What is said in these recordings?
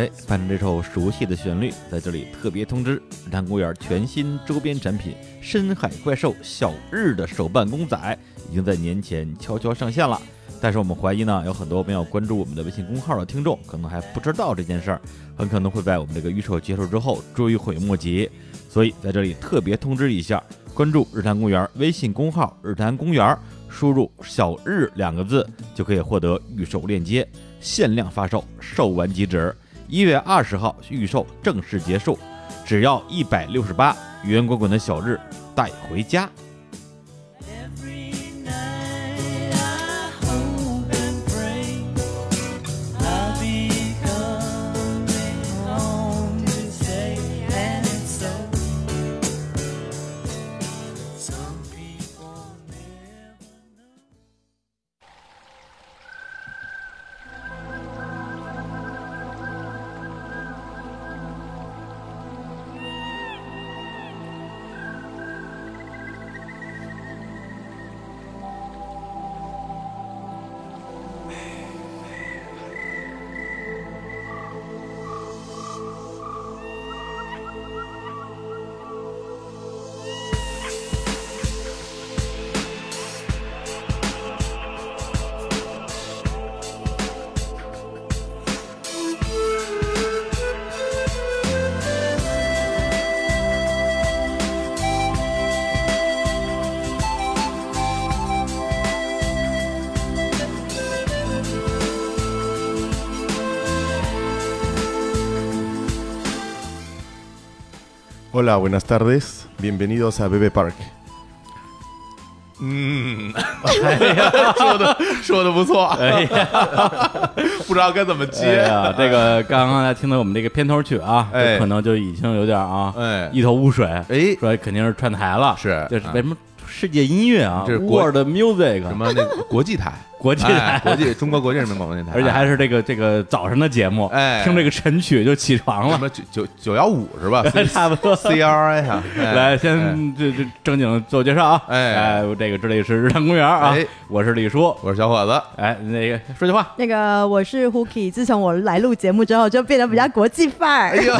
哎，伴着这首熟悉的旋律，在这里特别通知：日坛公园全新周边产品——深海怪兽小日的手办公仔，已经在年前悄悄上线了。但是我们怀疑呢，有很多没有关注我们的微信公号的听众，可能还不知道这件事儿，很可能会在我们这个预售结束之后追悔莫及。所以在这里特别通知一下：关注日坛公园微信公号“日坛公园”，输入“小日”两个字，就可以获得预售链接，限量发售，售完即止。一月二十号预售正式结束，只要一百六十八，圆滚滚的小日带回家。Hola, buenas tardes. Bienvenidos a Bebe Park. 嗯，说的说的不错，哎呀，不知道该怎么哎接。呀，这个刚刚才听到我们这个片头曲啊，哎可能就已经有点啊，哎一头雾水。哎说肯定是串台了，是啊这是为什么世界音乐啊这是国，World Music 什么那个国际台，国际哎台，国际中国国际人民广播电台，而且还是这个这个早上的节目，哎。听这个晨曲就起床了，什么九九九幺五是吧？差不多。？C R I 哈，哎。来，哎。先这这正经自我介绍啊！哎。哎，这个这里是日坛公园啊。哎，我是李叔。我是小伙子，哎，那个说句话，那个我是 Hooky，自从我来录节目之后，就变得比较国际范儿，哎呀，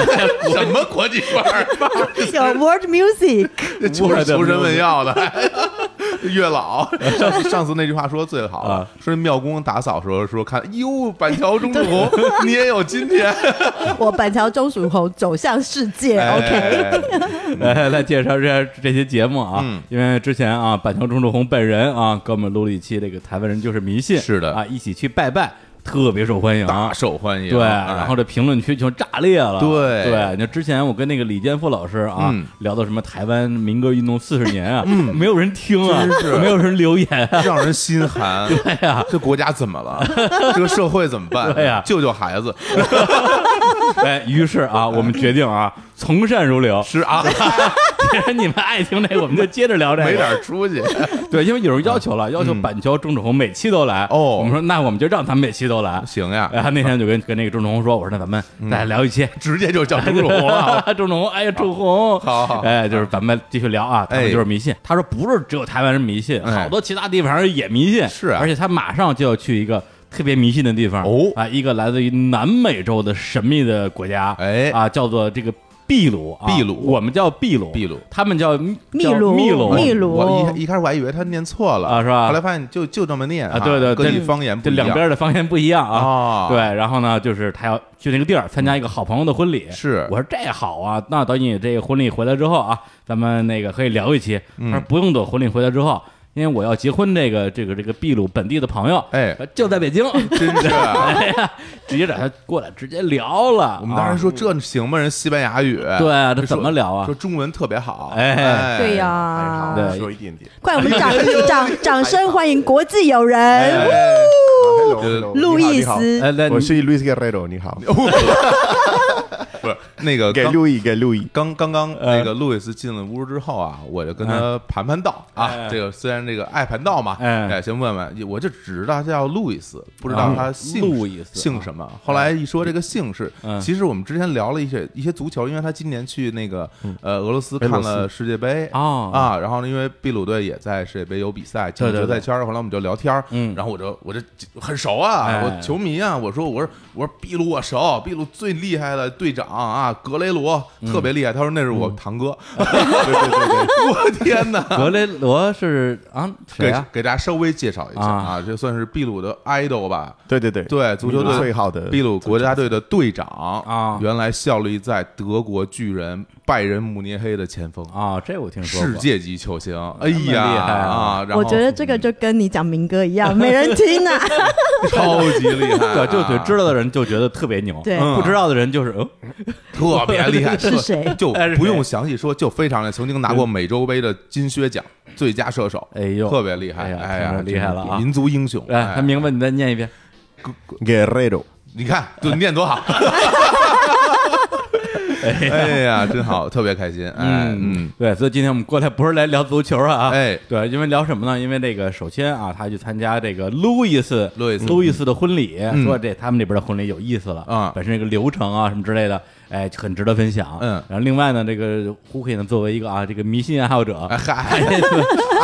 什么国际范儿？有 World Music，求我的求神问药的，月老。上次上次那句话说的最好了啊，说庙公打扫时候说看，哟，板桥钟楚红，你也有今天。我板桥钟楚红走向世界，OK，哎来来介绍一下这些节目啊，嗯。因为之前啊，板桥钟楚红本人啊，给我们录了一期这个台湾人就是迷信，是的。啊，一起去拜拜，特别受欢迎，大受欢迎。对，哎然后这评论区就炸裂了。对对，那之前我跟那个李建富老师啊、嗯聊到什么台湾民歌运动四十年啊，没有人听啊，真是没有人留言啊。让人心寒。对呀、这国家怎么了？这个社会怎么办？对呀救救孩子哎，于是啊，我们决定啊，从善如流。是啊，既然你们爱听这个，我们就接着聊这个。没点出息。对，因为有人要求了，要求板桥钟楚红每期都来。哦我们说那我们就让他们每期都来。行呀，然后那天就跟跟那个钟楚红说，我说那咱们再聊一期。直接就叫钟楚红了。钟楚红，哎呀，楚红，好好哎，就是咱们继续聊啊，他就是迷信。他说不是只有台湾人迷信，哎好多其他地方也迷信，是啊而且他马上就要去一个特别迷信的地方哦啊，一个来自于南美洲的神秘的国家，哎啊，叫做这个秘鲁啊，秘鲁。我们叫秘鲁，秘鲁。他们叫秘秘鲁秘鲁，秘鲁。我一一开始我还以为他念错了啊是吧？后来发现就就这么念啊对对这各地方言不这一样。两边的方言不一样啊。啊，对，然后呢，就是他要去那个地儿参加一个好朋友的婚礼。是。我说这好啊，那等你这个婚礼回来之后啊，咱们那个可以聊一期。他说不用等婚礼回来之后，因为我要结婚，这个这个这个秘鲁本地的朋友，哎。呃就在北京，真是啊。哎呀，直接找他过来，直接聊了。我们当时啊。说这行吗？人西班牙语，对啊，这怎么聊啊？说？中文特别好，哎。对呀、对。说一点点。快我们掌掌掌声欢迎国际友人，哎。啊 Hello，就是路易斯，哎，来，我是 Luis Guerrero，你好。不是那个刚给路易，给路易。刚刚刚那个路易斯进了屋之后啊，我就跟他盘盘道啊哎。这个虽然这个爱盘道嘛，哎。哎，先问问，我就只知道他叫路易斯，不知道啊他姓路易斯姓什么。后来一说这个姓氏嗯，其实我们之前聊了一些一些足球，因为他今年去那个呃俄罗斯看了世界杯啊啊，然后呢，因为秘鲁队也在世界杯有比赛，进入对对对决赛圈儿，后来我们就聊天儿嗯。然后我就我就很熟啊，哎。我球迷啊，我说我说我说秘鲁我熟，秘鲁最厉害的队长啊，格雷罗嗯特别厉害，他说那是我堂哥，对对对对，我天哪！格雷罗是啊给啊？给大家稍微介绍一下啊啊，这算是秘鲁的 idol 吧？对对对，对，足球队最好的秘鲁国家队的队长啊原来效力在德国巨人拜仁慕尼黑的前锋，啊，这我听说过。世界级球星，哎呀厉害啊。啊！然后我觉得这个就跟你讲民歌一样，没人听啊。超级厉害啊，对，就对知道的人就觉得特别牛，对。不知道的人就是，嗯特别厉害，是谁？就哎不用详细说，就非常厉害，曾经拿过美洲杯的金靴奖最佳射手，哎呦，特别厉害，哎呀哎呀，厉害了啊。民族英雄，哎，他明白，你再念一遍。Guerrero，你看，就念多好，哎呀，真好，特别开心，哎，嗯，对，所以今天我们过来不是来聊足球啊，哎。对，因为聊什么呢？因为这个首先啊，他去参加这个路易斯路易斯。路易斯的婚礼，嗯。说这他们那边的婚礼有意思了啊。本身这个流程啊什么之类的，哎，很值得分享。嗯。然后另外呢，这个胡可以呢作为一个啊这个迷信爱好者，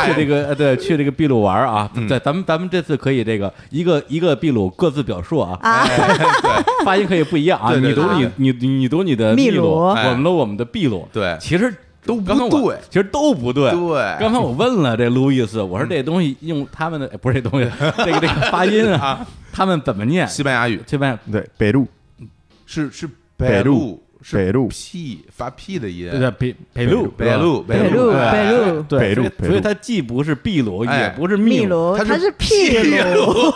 去这个呃对去这个秘鲁玩啊，嗯。对，咱们咱们这次可以这个一个一个秘鲁各自表述啊，对，发音可以不一样啊，对对你读你你你读你的秘鲁我们读我们的秘鲁，对。其实都不对其实都不对。对。刚才我问了这路易斯，我说这东西用他们的哎不是这东西，这个这个发音啊，他们怎么念？西班牙语。西班牙对，北路，是是北路路，是北路。p 发 p 的音，对对北北路北路北路北路。对，北路所以它既不是秘鲁，哎也不是秘鲁，鲁，他是他是秘鲁，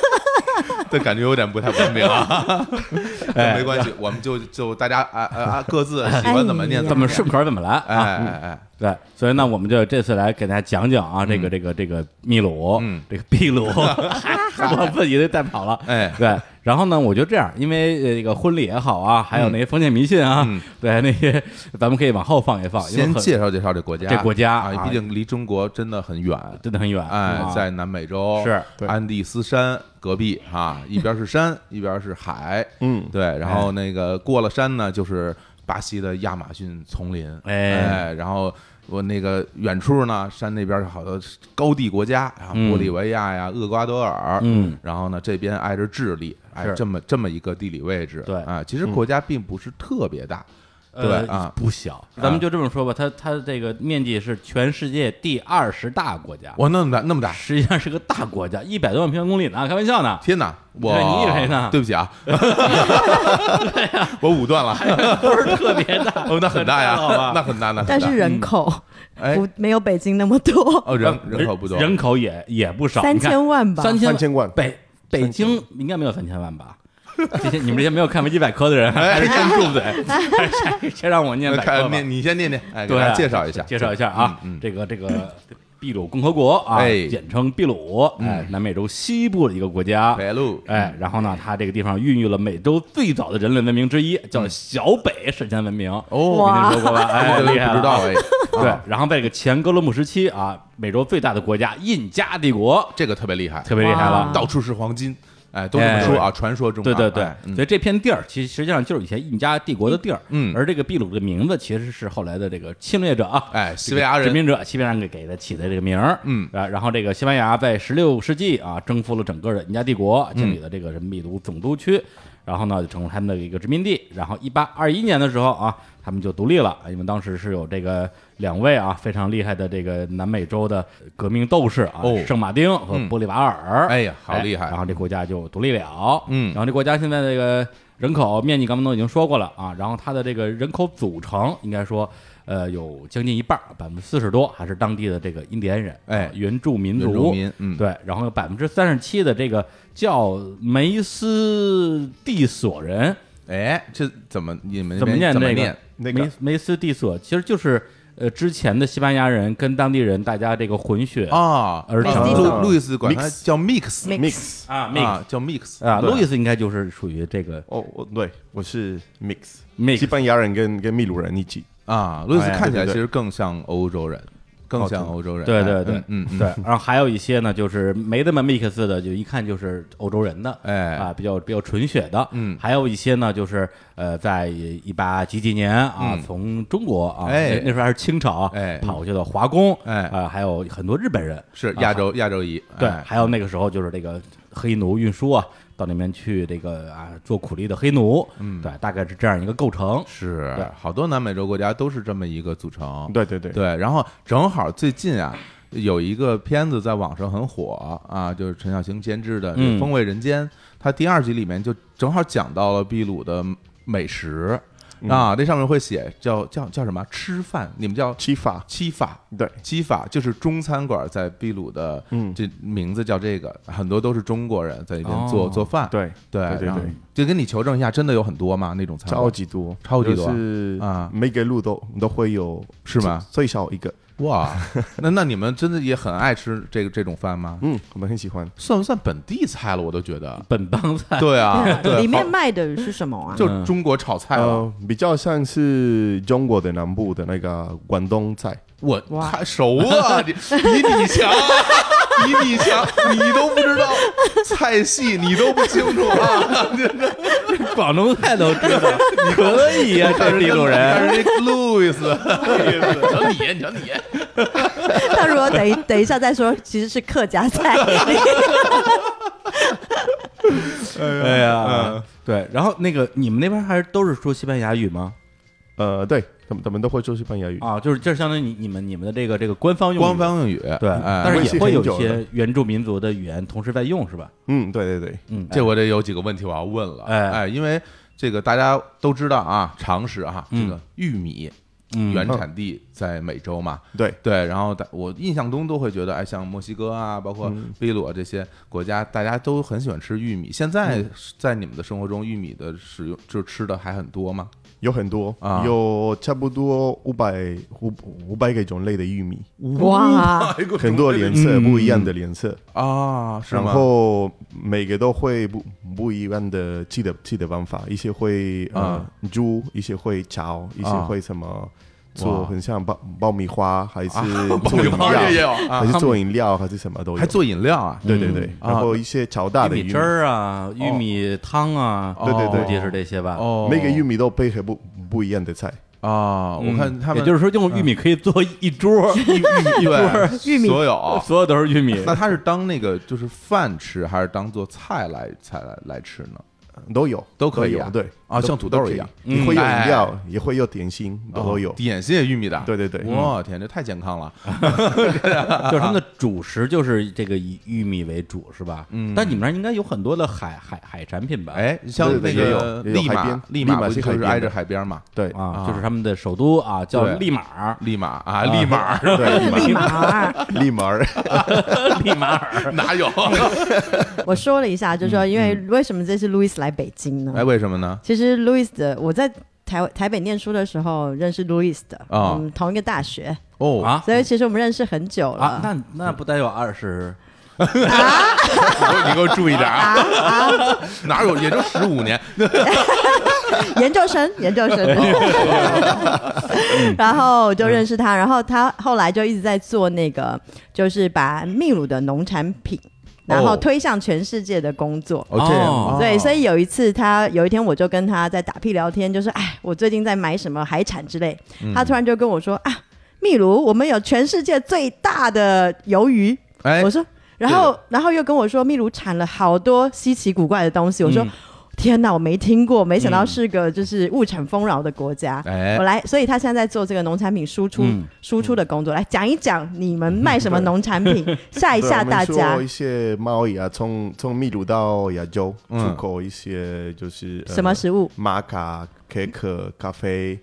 这感觉有点不太文明啊，哎没关系，我们就就大家啊啊啊各自喜欢怎么念怎么顺口怎么来哎啊。哎哎，对，所以呢，我们就这次来给大家讲讲啊，这个这个这个秘鲁，嗯。这个秘鲁，我自己都带跑了。哎。对，然后呢，我就这样，因为呃这个婚礼也好啊，还有那些封建迷信啊，嗯。对那些咱们可以往后放一放，先介绍介绍这国家，这国家啊，啊。毕竟离中国真的很远，真的很远，哎啊，在南美洲是安第斯山隔壁啊，一边是山，一边是海，嗯，对，然后那个过了山呢，就是巴西的亚马逊丛林，哎。哎，然后我那个远处呢，山那边有好多高地国家啊，嗯。玻利维亚呀、厄瓜多尔，嗯，然后呢，这边挨着智利，哎是，这么这么一个地理位置，对。啊，其实国家并不是特别大，呃对啊。不小，咱们就这么说吧，它它这个面积是全世界第二十大国家，哇，那么大那么大，实际上是个大国家，一百多万平方公里呢，开玩笑呢，天哪！我对你以为呢？对不起啊，我武断了。不是特别大，哦，那很大呀，好吧？那很大，那很大。但是人口哎不没有北京那么多，哦，人人口不多，人口也也不少，三千万吧，三千三千万。北北京应该没有三千万吧？这些你们这些没有看维基百科的人，还是先住嘴，还是先先让我念百科吧。看念你先念念，哎，给对啊，大家介绍一下，介绍一下啊嗯，嗯这个这个秘鲁共和国啊，哎简称秘鲁，哎，南美洲西部的一个国家。北路，哎，然后呢，它这个地方孕育了美洲最早的人类文明之一，叫小北史前文明。哦，我跟你说过吧？哎，这 个厉害知道哎，对啊，然后在这个前哥伦布时期啊，美洲最大的国家印加帝国这个特别厉害，特别厉害了。到处是黄金，哎，都这么说啊，传说中啊，对对对所以这片地儿其实实际上就是以前印加帝国的地儿，嗯。而这个秘鲁的名字其实是后来的这个侵略者啊，哎西班牙人。殖民者，西班牙人给给他起的这个名儿，嗯。啊，然后这个西班牙在十六世纪啊征服了整个的印加帝国，嗯建立了这个什么秘鲁总督区，然后呢就成为他们的一个殖民地，然后一八二一年的时候啊，他们就独立了，因为当时是有这个两位啊非常厉害的这个南美洲的革命斗士啊，哦。圣马丁和嗯。玻利瓦尔，哎呀好厉害。然后这国家就独立了，嗯。然后这国家现在这个人口面积刚刚都已经说过了啊，然后它的这个人口组成应该说。呃，有将近一半，百分之四十多还是当地的这个印第安人，哎。啊原住民族，原住民嗯。对，然后有百分之三十七的这个叫梅斯蒂索人，哎，这怎么你们怎么念这个？那个梅梅斯蒂索其实就是呃之前的西班牙人跟当地人大家这个混血啊，而成。路的路易斯管他叫 Mix 叫 mix 啊 mix 叫 mix 啊，路易斯应该就是属于这个哦，我对我是 mix，mix 西班牙人跟跟秘鲁人一起。啊，路易斯看起来其实更像欧洲人，更像欧洲人。哎对对对。嗯嗯，对，然后还有一些呢，就是没那么 mix 的，就一看就是欧洲人的，哎。啊，比较比较纯血的，嗯。还有一些呢，就是呃，在一八几几年啊，嗯。从中国啊，哎。那那时候还是清朝啊，哎。跑去的华工，哎。啊，还有很多日本人，啊是亚洲亚洲裔，对，哎。还有那个时候就是这个黑奴运输啊，到那边去这个啊做苦力的黑奴，嗯。对，大概是这样一个构成，是好多南美洲国家都是这么一个组成。对对对，对，然后正好最近啊，有一个片子在网上很火啊，就是陈小青监制的《嗯风味人间》，它第二集里面就正好讲到了秘鲁的美食。啊，那上面会写叫叫叫什么？吃饭，你们叫七法。七法，对。七法就是中餐馆在秘鲁的，嗯。这名字叫这个，很多都是中国人在那边做、哦做饭，对对对对对，就跟你求证一下，真的有很多吗？那种餐馆。超级多，超级多就是啊。每个路都都会有，是吗？最少一个，哇，那那你们真的也很爱吃这个这种饭吗？嗯，我们很喜欢。算不算本地菜了？我都觉得，本帮菜，对啊，对，里面卖的是什么啊？就中国炒菜了。呃，比较像是中国的南部的那个广东菜，我哇太熟啊，你比你强啊，比你强，你都不知道菜系，你都不清楚啊，广东菜都知道，可以呀，这 是秘鲁人。路易斯，瞧你，你瞧你，他如果等一等一下再说，其实是客家菜。哎呀，对，然后那个你们那边还是都是说西班牙语吗？呃，对，他们他们都会说西班牙语。啊，就是就是相当于你你们你们的这个这个官方用语。官方用语，对，哎但是也会有些原住民族的语言同时在用，是吧？嗯，对对对，嗯，这我得有几个问题我要问了，哎。哎，因为这个大家都知道啊，常识啊，这嗯。个玉米嗯。原产地在美洲嘛，对，对，然后大我印象中都会觉得，哎，像墨西哥啊，包括嗯。秘鲁啊这些国家，大家都很喜欢吃玉米。现在在你们的生活中，玉米的使用就吃的还很多吗？有很多，啊。有差不多五百五五百个种类的玉米，哇，很多颜色，不一样的颜色，啊，是然吗？后每个都会不不一样的记的记的方法，一些会呃煮，一些会炒，一些啊。会什么哇做，很像爆爆米花，还是啊做饮爆米花也料，有啊。还，是做饮料，还是什么都有，还做饮料啊？对对对，嗯。然后一些炒大的玉玉米汁儿啊，玉米汤啊，对对对。估计是这些吧。哦，每个玉米都配合不不一样的菜，啊，我嗯。看他们也就是说用玉米可以做一桌，玉玉米对玉米。所有。所有都是玉米。那它是当那个就是饭吃，还是当做菜来菜来来吃呢？都有都可以啊。对啊像土豆一样都可以也会有嗯饮料，也会有点心，都都有哦。点心也玉米的，对对对，我天，这太健康了。就是他们的主食就是这个以玉米为主，是吧？嗯但你们那儿应该有很多的海海海产品吧？哎，像那个利马利马不就是挨着海边嘛？对啊啊，就是他们的首都啊，叫对利马尔，利马啊，利马对，立马，立马儿，利马尔。哪有？我说了一下，就是说，因为为什么这次路易斯来北京呢哎，？为什么呢？其实路易斯的我在台台北念书的时候认识 Louis 的，嗯同一个大学，哦，啊所以其实我们认识很久了。啊，那那不得有二十？你给我你给我注意点啊！哪有？也就十五年。研究生，研究生。然后我就认识他，然后他后来就一直在做那个，就是把秘鲁的农产品，然后推向全世界的工作。哦，这样哦对，所以有一次他有一天我就跟他在打屁聊天，就说：“哎，我最近在买什么海产之类。他突然就跟我说：“啊，秘鲁我们有全世界最大的鱿鱼。哎我，说，然后然后又跟我说秘鲁产了好多稀奇古怪的东西。我说。嗯天哪，我没听过，没想到是个就是物产丰饶的国家。哎。我来，所以他现在在做这个农产品输出、嗯。输出的工作，来讲一讲你们卖什么农产品，吓一吓对我们大家说。一些贸易啊，从从秘鲁到亚洲嗯。出口一些就是呃什么食物？玛卡、可可、咖啡，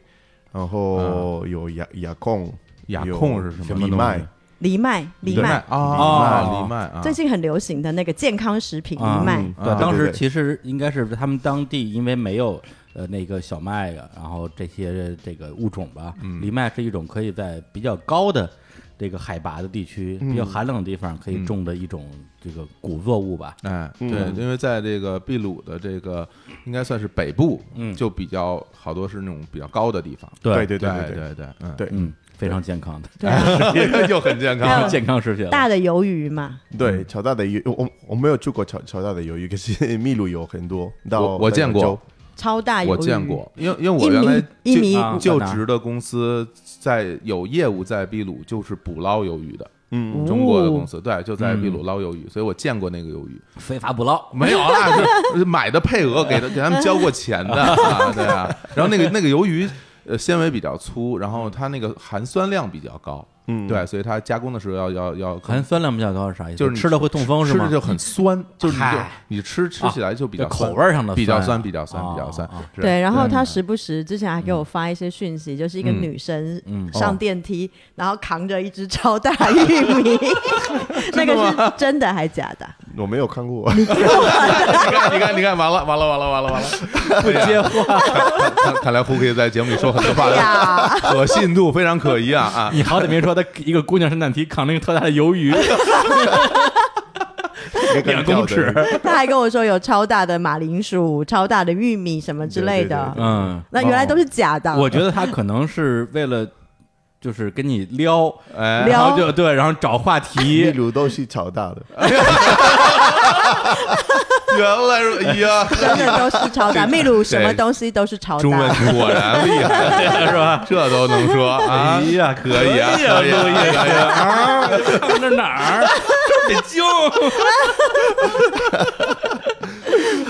然后有雅雅控，雅有控是什么什么东西？藜麦，藜麦，藜藜麦。麦，啊，哦藜麦啊，最近很流行的那个健康食品藜啊麦。嗯对，啊当时其实应该是他们当地因为没有呃那个小麦啊，然后这些这个物种吧，嗯。藜麦是一种可以在比较高的这个海拔的地区、比较寒冷的地方可以种的一种这个谷作物吧。哎，嗯。对，因为在这个秘鲁的这个应该算是北部，嗯。就比较好多是那种比较高的地方。对。对对对对对对，嗯，对嗯，非常健康的，对啊，又很健康。健康食品。大的鱿鱼嘛，对，乔大的鱿，我我我没有去过乔乔大的鱿鱼，可是秘鲁有很多。到我我见过。超大鱿鱼，我见过，因为因为我原来米一米。啊五，就职的公司在有业务在秘鲁，就是捕捞鱿鱼的，嗯，中国的公司，对，就在嗯秘鲁捞鱿鱼，所以我见过那个鱿鱼。非法捕捞，没有啊，是买的配额给他给他们交过钱的 啊，对啊。然后那个那个鱿鱼，呃，纤维比较粗，然后它那个含酸量比较高，嗯。对，所以它加工的时候要要要含酸量比较高是啥意思？就是吃了会痛风是吗？吃的就很酸，就是你就你吃吃起来就比较口味上的比较酸酸，比较酸，啊比较酸对，然后他时不时之前还给我发一些讯息，就是一个嗯。女生嗯上电梯，然后扛着一只超大玉米，那个是真的还假的？我没有看过。你看，你看，你看，完了，完了，完了，完了，完了，不接话。看看来胡可以在节目里说很多话可信度非常可疑啊啊！你好歹别说他一个姑娘上电梯扛那个特大的鱿鱼，两公尺，他还跟我说有超大的马铃薯、超大的玉米什么之类的。对对对，嗯，那原来都是假的。我觉得他可能是为了就是跟你撩，哎，撩然后就对，然后找话题 秘题，鲁都是乔大的，原来是哎呀，真的都是超大，秘鲁什么东西都是超中文。果然厉害，是吧？这都能说啊？哎呀，可以啊，可以啊，可以可以啊啊，看这哪儿？这得救！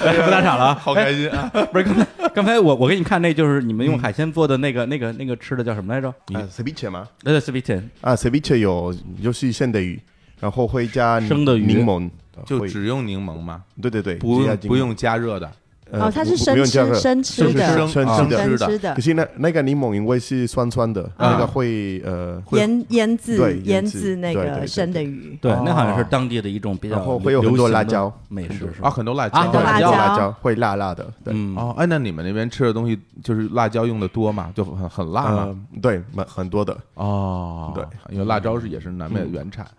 哎，不打岔了啊，好开心啊！不是刚才刚才我我给你看那就是你们用海鲜做的那个那个那个吃的叫什么来着？啊，ceviche 吗？呃 s w e e t e 啊，ceviche 有就是现的鱼，然后会加生的鱼柠檬，就会只用柠檬吗？对对对，不不用加热的，呃哦，它是不生吃生吃的，生啊生吃的。吃的。生吃的。可，是那那个柠檬因为是酸酸的，啊。那个会呃，腌腌制对腌腌制制那个生的鱼。对，那好像是哦。当地的一种比较然后会有很多辣椒。美食。是啊，很多辣椒，啊很多辣椒。辣椒会辣辣的，对，嗯，哦，哎，那你们那边吃的东西就是辣椒用的多嘛？就很很辣吗？呃，对，蛮很多的，哦，对，因为辣椒是也是南美的原产。嗯，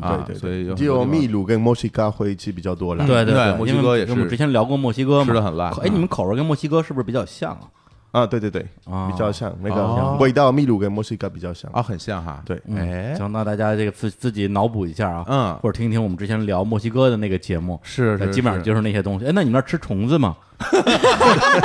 啊，对对所以有只有秘鲁跟墨西哥会吃比较多辣，对对对，墨西哥也是我们之前聊过墨西哥嘛，吃的很辣哎，你们口味跟墨西哥是不是比较像啊？啊，对对对，啊。比较像那哦。个味道，秘鲁跟墨西哥比较像，啊，很像哈。对，嗯哎。行，那大家这个自自己脑补一下啊，嗯，或者听听我们之前聊墨西哥的那个节目，是是，基本上就是那些东西。哎，那你们那儿吃虫子吗？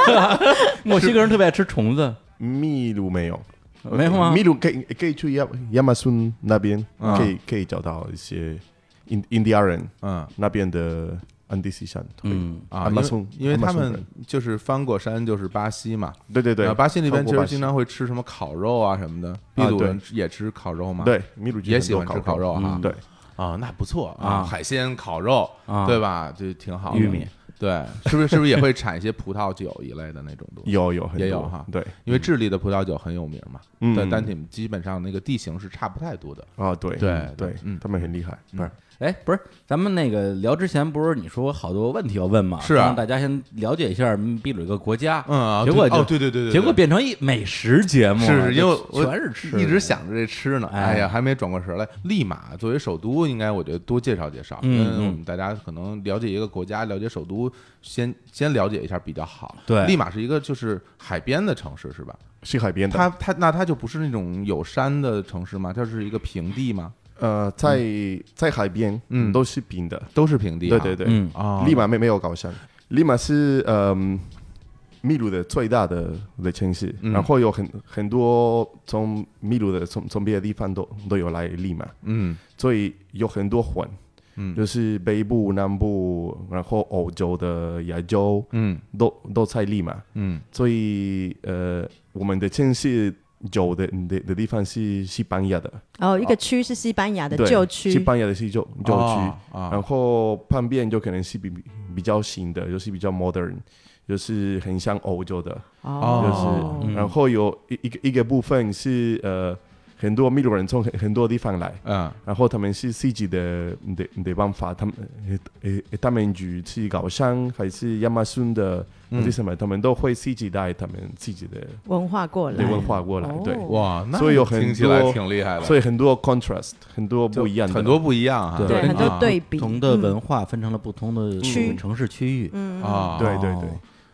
墨西哥人特别爱吃虫子，秘鲁没有，没有吗？秘鲁可以可以去亚亚马逊那边，嗯可以可以找到一些印印第安人嗯那边的安第斯山，嗯，啊，因为亚马逊因为他们就是翻过山就是巴西嘛，对对对。呃，巴西那边其实经常会吃什么烤肉啊什么的，秘鲁对。人也吃烤肉嘛？对秘鲁也喜欢吃烤肉哈嗯。对，啊，那不错啊海鲜烤肉啊。对吧？就挺好的。玉米，对，是不是是不是也会产一些葡萄酒一类的那种东西？有有很多也有哈对，因为智利的葡萄酒很有名嘛，嗯对，但你们基本上那个地形是差不太多的。啊对对对对嗯，他们很厉害，不是。哎，不是，咱们那个聊之前不是你说好多问题要问吗？是啊让大家先了解一下秘鲁一个国家。嗯啊结果就对哦对对对结果变成一美食节目了，是是因为全是吃，一直想着这吃呢，哎哎呀，还没转过神来。利马作为首都，应该我觉得多介绍介绍，嗯因为嗯我们大家可能了解一个国家，了解首都，先先了解一下比较好。对利马是一个就是海边的城市，是吧？是海边的。它它那它就不是那种有山的城市吗？它是一个平地吗？呃，在在海边，嗯。都是平的。都是平地啊。对对对，嗯。啊，利马没没有高山，利马是嗯秘鲁的最大的的城市，嗯。然后有很很多从秘鲁的从从别的地方都都有来利马，嗯。所以有很多混，嗯。就是北部、南部，然后欧洲的、亚洲嗯。都都在利马，嗯。所以呃，我们的城市有的的的地方是西班牙的，哦，一个区是西班牙的，旧区。西，班牙的是旧旧区，啊然后旁边就可能是比比比较新的，就是比较 modern，就是很像欧洲的，哦，就是、嗯然后有一一个一个部分是呃很多秘鲁人从很很多地方来，嗯然后他们是自己的的的办法，他们他们去去高山还是亚马逊的是什么，他们都会自己带他们自己的文化过来。的，文化过来，哦。对，哇，那所以有很听起来多挺厉害的，所以很多 contrast，很多不一样的，很多不一样哈，对，很多啊。对比，不同的嗯。文化分成了不同的区。城市区域。嗯，啊，对对对。哦。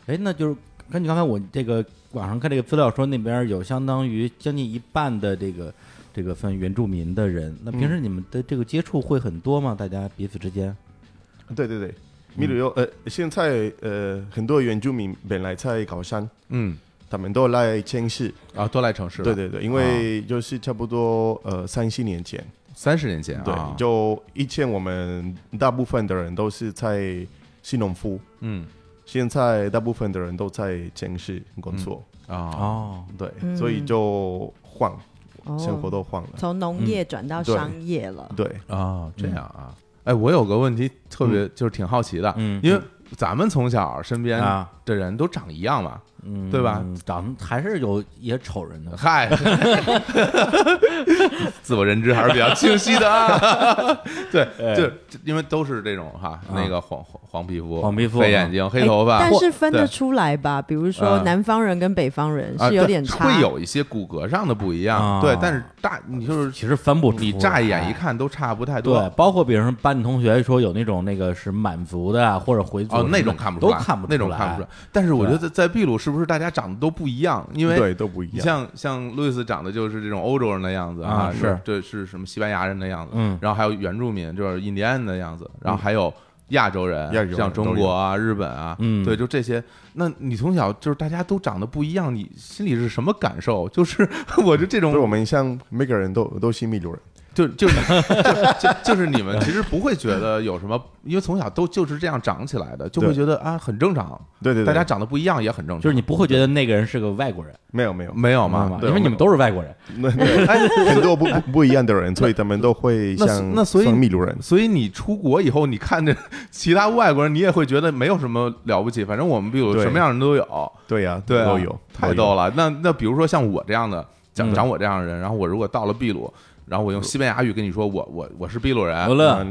哎，那就是根据刚才我这个网上看这个资料说，那边有相当于将近一半的这个这个分原住民的人。那平时你们的这个接触会很多吗？大家彼此之间？对对对，米鲁有呃，现在呃很多原住民本来在高山，嗯。他们都来城市，啊，都来城市了，对对对，因为就是差不多呃三十年前，三十年前对啊，，就以前我们大部分的人都是在新农夫，嗯现在大部分的人都在城市工作，啊。哦，对，嗯。所以就换哦。生活都换了，从农业转到商业了，对，啊，这样啊，哎，我有个问题特别就是挺好奇的，嗯。因为咱们从小身边啊，的人都长一样嘛，嗯，对吧？长还是有也丑人的。嗨，自我认知还是比较清晰的啊。对，哎。就因为都是这种哈，那个黄黄黄皮肤、黄皮肤黑眼睛、黑头发，哎但是分得出来吧？比如说啊。南方人跟北方人啊是有点差，会有一些骨骼上的不一样，啊。对，但是大你就是其实分不出，你乍一眼一看都差不太多，对，包括比如说班里同学说有那种那个是满族的啊，或者回族哦，那种看不出来，都看不那种看不出来。但是我觉得在在秘鲁是不是大家长得都不一样？因为对都不一样，你像像路易斯长得就是这种欧洲人的样子啊是对，是什么西班牙人的样子，嗯然后还有原住民就是印第安人的样子，然后还有亚洲人，亚洲人像中国啊、日本啊，嗯对，就这些。那你从小就是大家都长得不一样，你心里是什么感受？就是 我就这种我们像每个人都都是秘鲁人，就就是就就就是你们其实不会觉得有什么，因为从小都就是这样长起来的，就会觉得啊很正常。对对对，大家长得不一样也很正常，就是你不会觉得那个人是个外国人，没有没有，没有吗？因为你们都是外国人。那那 很多不不不一样的人，所以他们都会像那所以像秘鲁人，所以你出国以后，你看着其他外国人，你也会觉得没有什么了不起，反正我们比如什么样的人都有，对呀，对啊，都有，太逗了。那那比如说像我这样的，长嗯。长我这样的人，然后我如果到了秘鲁。然后我用西班牙语跟你说，我我我是秘鲁人，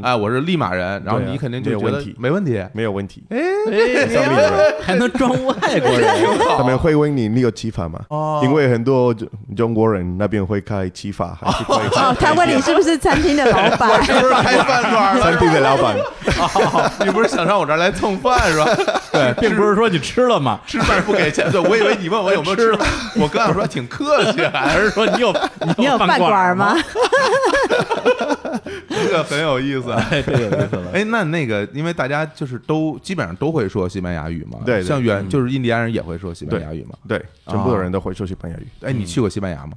哎，我是利马人，然后你肯定就觉得没有问题没问题，没有问题。哎，像秘鲁人，还能装外国人，他们会问你你有骑法吗？哦因为很多中中国人那边会开骑法，还是 他问你是不是餐厅的老板？是不是开饭馆餐？厅的老板，哦你不是想上我这儿来蹭饭是吧？对，并不是说你吃了吗？吃饭不给钱，对我以为你问我有没有吃饭，我刚想说挺客气，还还是说你有你有饭馆吗？？这个很有意思。哎，这个有意思了。哎，那那个，因为大家就是都基本上都会说西班牙语嘛，对对像原就是印第安人也会说西班牙语嘛。对，全部的人都会说西班牙语。哎，你去过西班牙吗？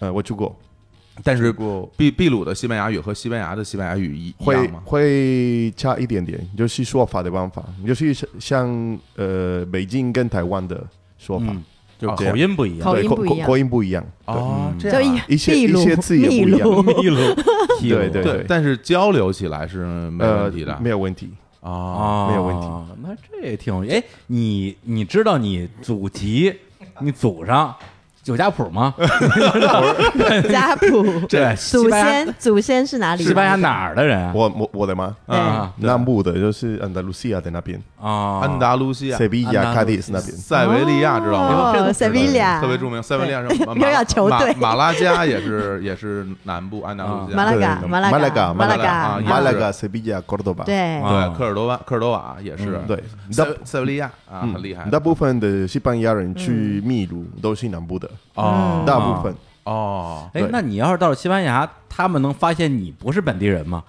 呃，我去过，但是过秘秘鲁的西班牙语和西班牙的西班牙语一一会样吗？会差一点点，就是说法的办法，就是像像呃北京跟台湾的说法，嗯，就哦口音不一样。对，口口音不一样。口口音不一样，哦，这样啊。一些一些字也不一样。秘鲁。秘鲁，对对对，但是交流起来是没有问题的，没有问题。啊。哦，没有问题。那这也挺好哎，你你知道你祖籍，你祖上有家谱吗？家谱，对，祖先祖先是哪里？西班牙哪儿的人啊？我我我的吗？啊南部的就是安达卢西亚的那边，啊，安达卢西亚、塞维利亚、卡迪斯那边。塞维利亚知道吗？哦，塞维利亚特别著名，塞维利亚是 马又要球队马马拉加也是也是南部安达卢西亚，马拉嘎对马拉马拉嘎马拉马拉嘎啊嘎，马拉加、塞维亚、科尔多巴。对，啊。对，科尔多瓦科尔多瓦也是。嗯对，塞大塞维利亚啊，嗯很厉害。大部分的西班牙人去秘鲁都是南部的，哦大部分。哦，哎，那你要是到了西班牙，他们能发现你不是本地人吗？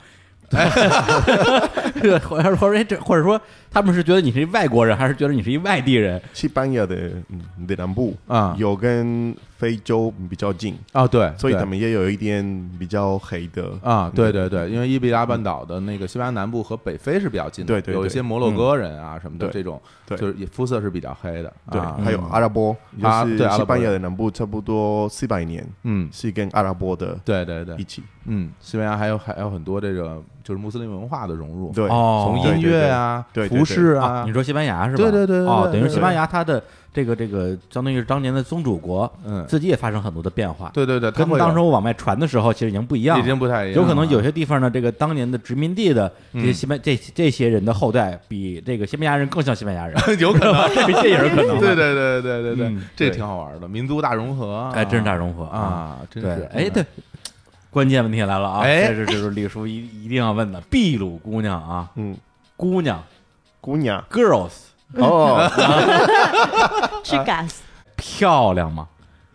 对，或者说这或者说他们是觉得你是一外国人，还是觉得你是一外地人？西班牙的嗯的南部啊。有跟非洲比较近，哦对，所以他们也有一点比较黑的啊，对对对，因为伊比利亚半岛的那个西班牙南部和北非是比较近的，对对对。有一些摩洛哥人啊什么的这种，对。就是也肤色是比较黑的，对啊，还有阿拉伯，就是西班牙的南部差不多四百年嗯，是跟阿拉伯的对对对。一，起，嗯，西班牙还有还有很多这个就是穆斯林文化的融入，对。哦。从音乐啊、对对对服饰啊，啊你，说西班牙是吧？对对对对哦，对对等于西班牙它的这个这个相当于是当年的宗主国，嗯。自己也发生很多的变化。对对对，他跟当初往外传的时候，其实已经不一样了，已经不太一样，有可能有些地方呢，这个当年的殖民地的这些西班、这这些人的后代，比这个西班牙人更像西班牙人，有可能。这也是可能。对对对对对对。嗯，这对挺好玩的，民族大融合啊，哎，真是大融合！啊，真是，，哎，对，关键问题来了啊！哎。这是这是李叔一一定要问的，秘鲁姑娘啊，嗯，姑娘。姑娘。Girls 哦，Chicas，漂亮吗？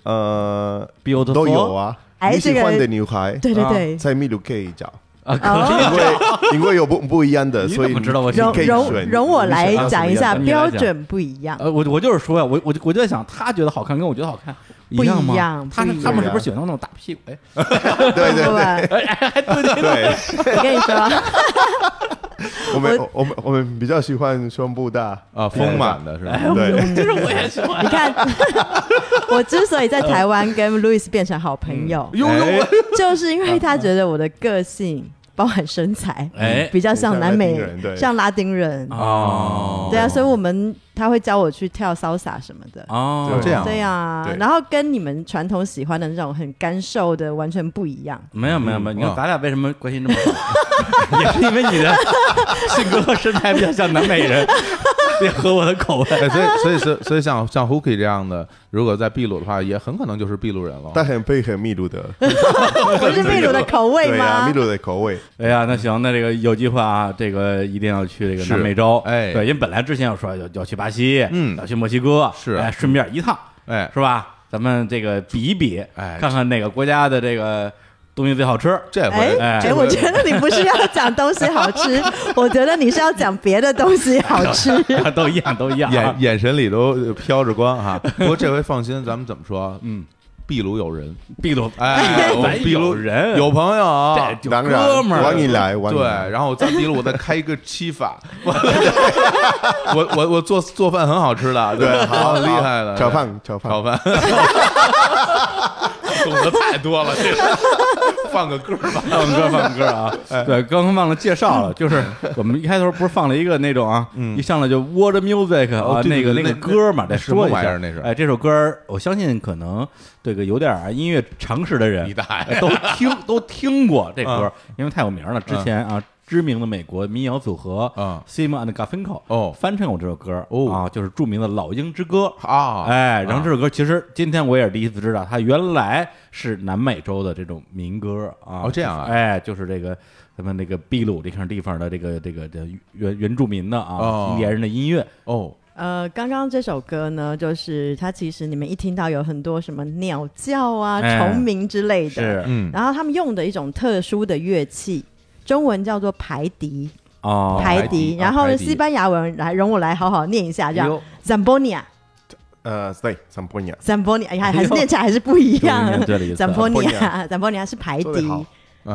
呃，？beautiful？都有啊。哎你喜欢的女孩对对对，在秘鲁可以找，啊，可哦以。因为 因为有不不一样的，所以怎么知道我你容可以容选。容我来讲一下，标准不一样。呃，我我就是说呀，我我就我就在想，他觉得好看跟我觉得好看不样吗？一样他是不一他们是不是喜欢那种大屁股？哎，对对对对。对，我跟你说，我们我们我们比较喜欢胸部大啊，丰满的是吧？对，就是我也喜欢。你看，我之所以在台湾跟 Louis 变成好朋友，就是因为他觉得我的个性，包含身材，哎比较像南美像拉丁人对像拉丁人。哦，对啊，所以我们他会教我去跳 salsa 什么的。哦，这样对呀对，然后跟你们传统喜欢的那种很干瘦的完全不一样。没有没有没有，你看嗯咱俩为什么关系那么好，也是因为你的性格和身材比较像南美人，也合我的口味。哎，所以所以所以所以像像 Hooky 这样的，如果在秘鲁的话，也很可能就是秘鲁人了。但很配合秘鲁的，我是秘鲁的口味对啊，吗秘？鲁的口味，哎呀，那行，那这个有计划啊，这个一定要去这个南美洲。哎对，因为本来之前要说要要去巴西，嗯要去墨西哥，是哎，顺便一趟，哎，是吧？咱们这个比一比，哎看看哪个国家的这个东西最好吃。这哎回哎哎，我觉得你不是要讲东西好吃，我觉得你是要讲别的东西好吃。都一样，都一样啊。眼眼神里都飘着光哈。不过这回放心，咱们怎么说？嗯，秘鲁有人，壁炉，哎，我咱们秘鲁有人。有朋友，这当然哥们儿，我你来，我对。然后我在壁炉我再开一个七法，我我我我做做饭很好吃的，对，好厉害的，炒饭，炒饭。炒，饭，懂得太多了，这个放个歌吧，放歌放歌啊！对，刚刚忘了介绍了，就是我们一开头不是放了一个那种啊，一上来就 World Music 啊，哦那个那个歌嘛，得说一下那是哎，这首歌我相信可能这个有点音乐常识的人都听都听过这歌嗯，因为太有名了。之前啊，知名的美国民谣组合嗯 Simon and Garfunkel 哦。翻唱过这首歌哦。啊，就是著名的《老鹰之歌》啊，哎，然后这首歌其实今天我也是第一次知道，它原来是南美洲的这种民歌啊。哦这样啊。哎，就是这个咱们那个秘鲁这片地方的这个这个这原原住民的啊哦。印第安人的音乐。哦，呃，刚刚这首歌呢，就是它其实你们一听到有很多什么鸟叫啊、哎。虫鸣之类的，是。嗯，然后他们用的一种特殊的乐器，中文叫做排笛，哦，排排笛。然后西班牙文来，容我来好好念一下，叫哟 Zambonia。呃，对，，Zambonia，哎呀，还是念起来还是不一样。终于念对了一次啊 Zambonia，Zambonia 是排笛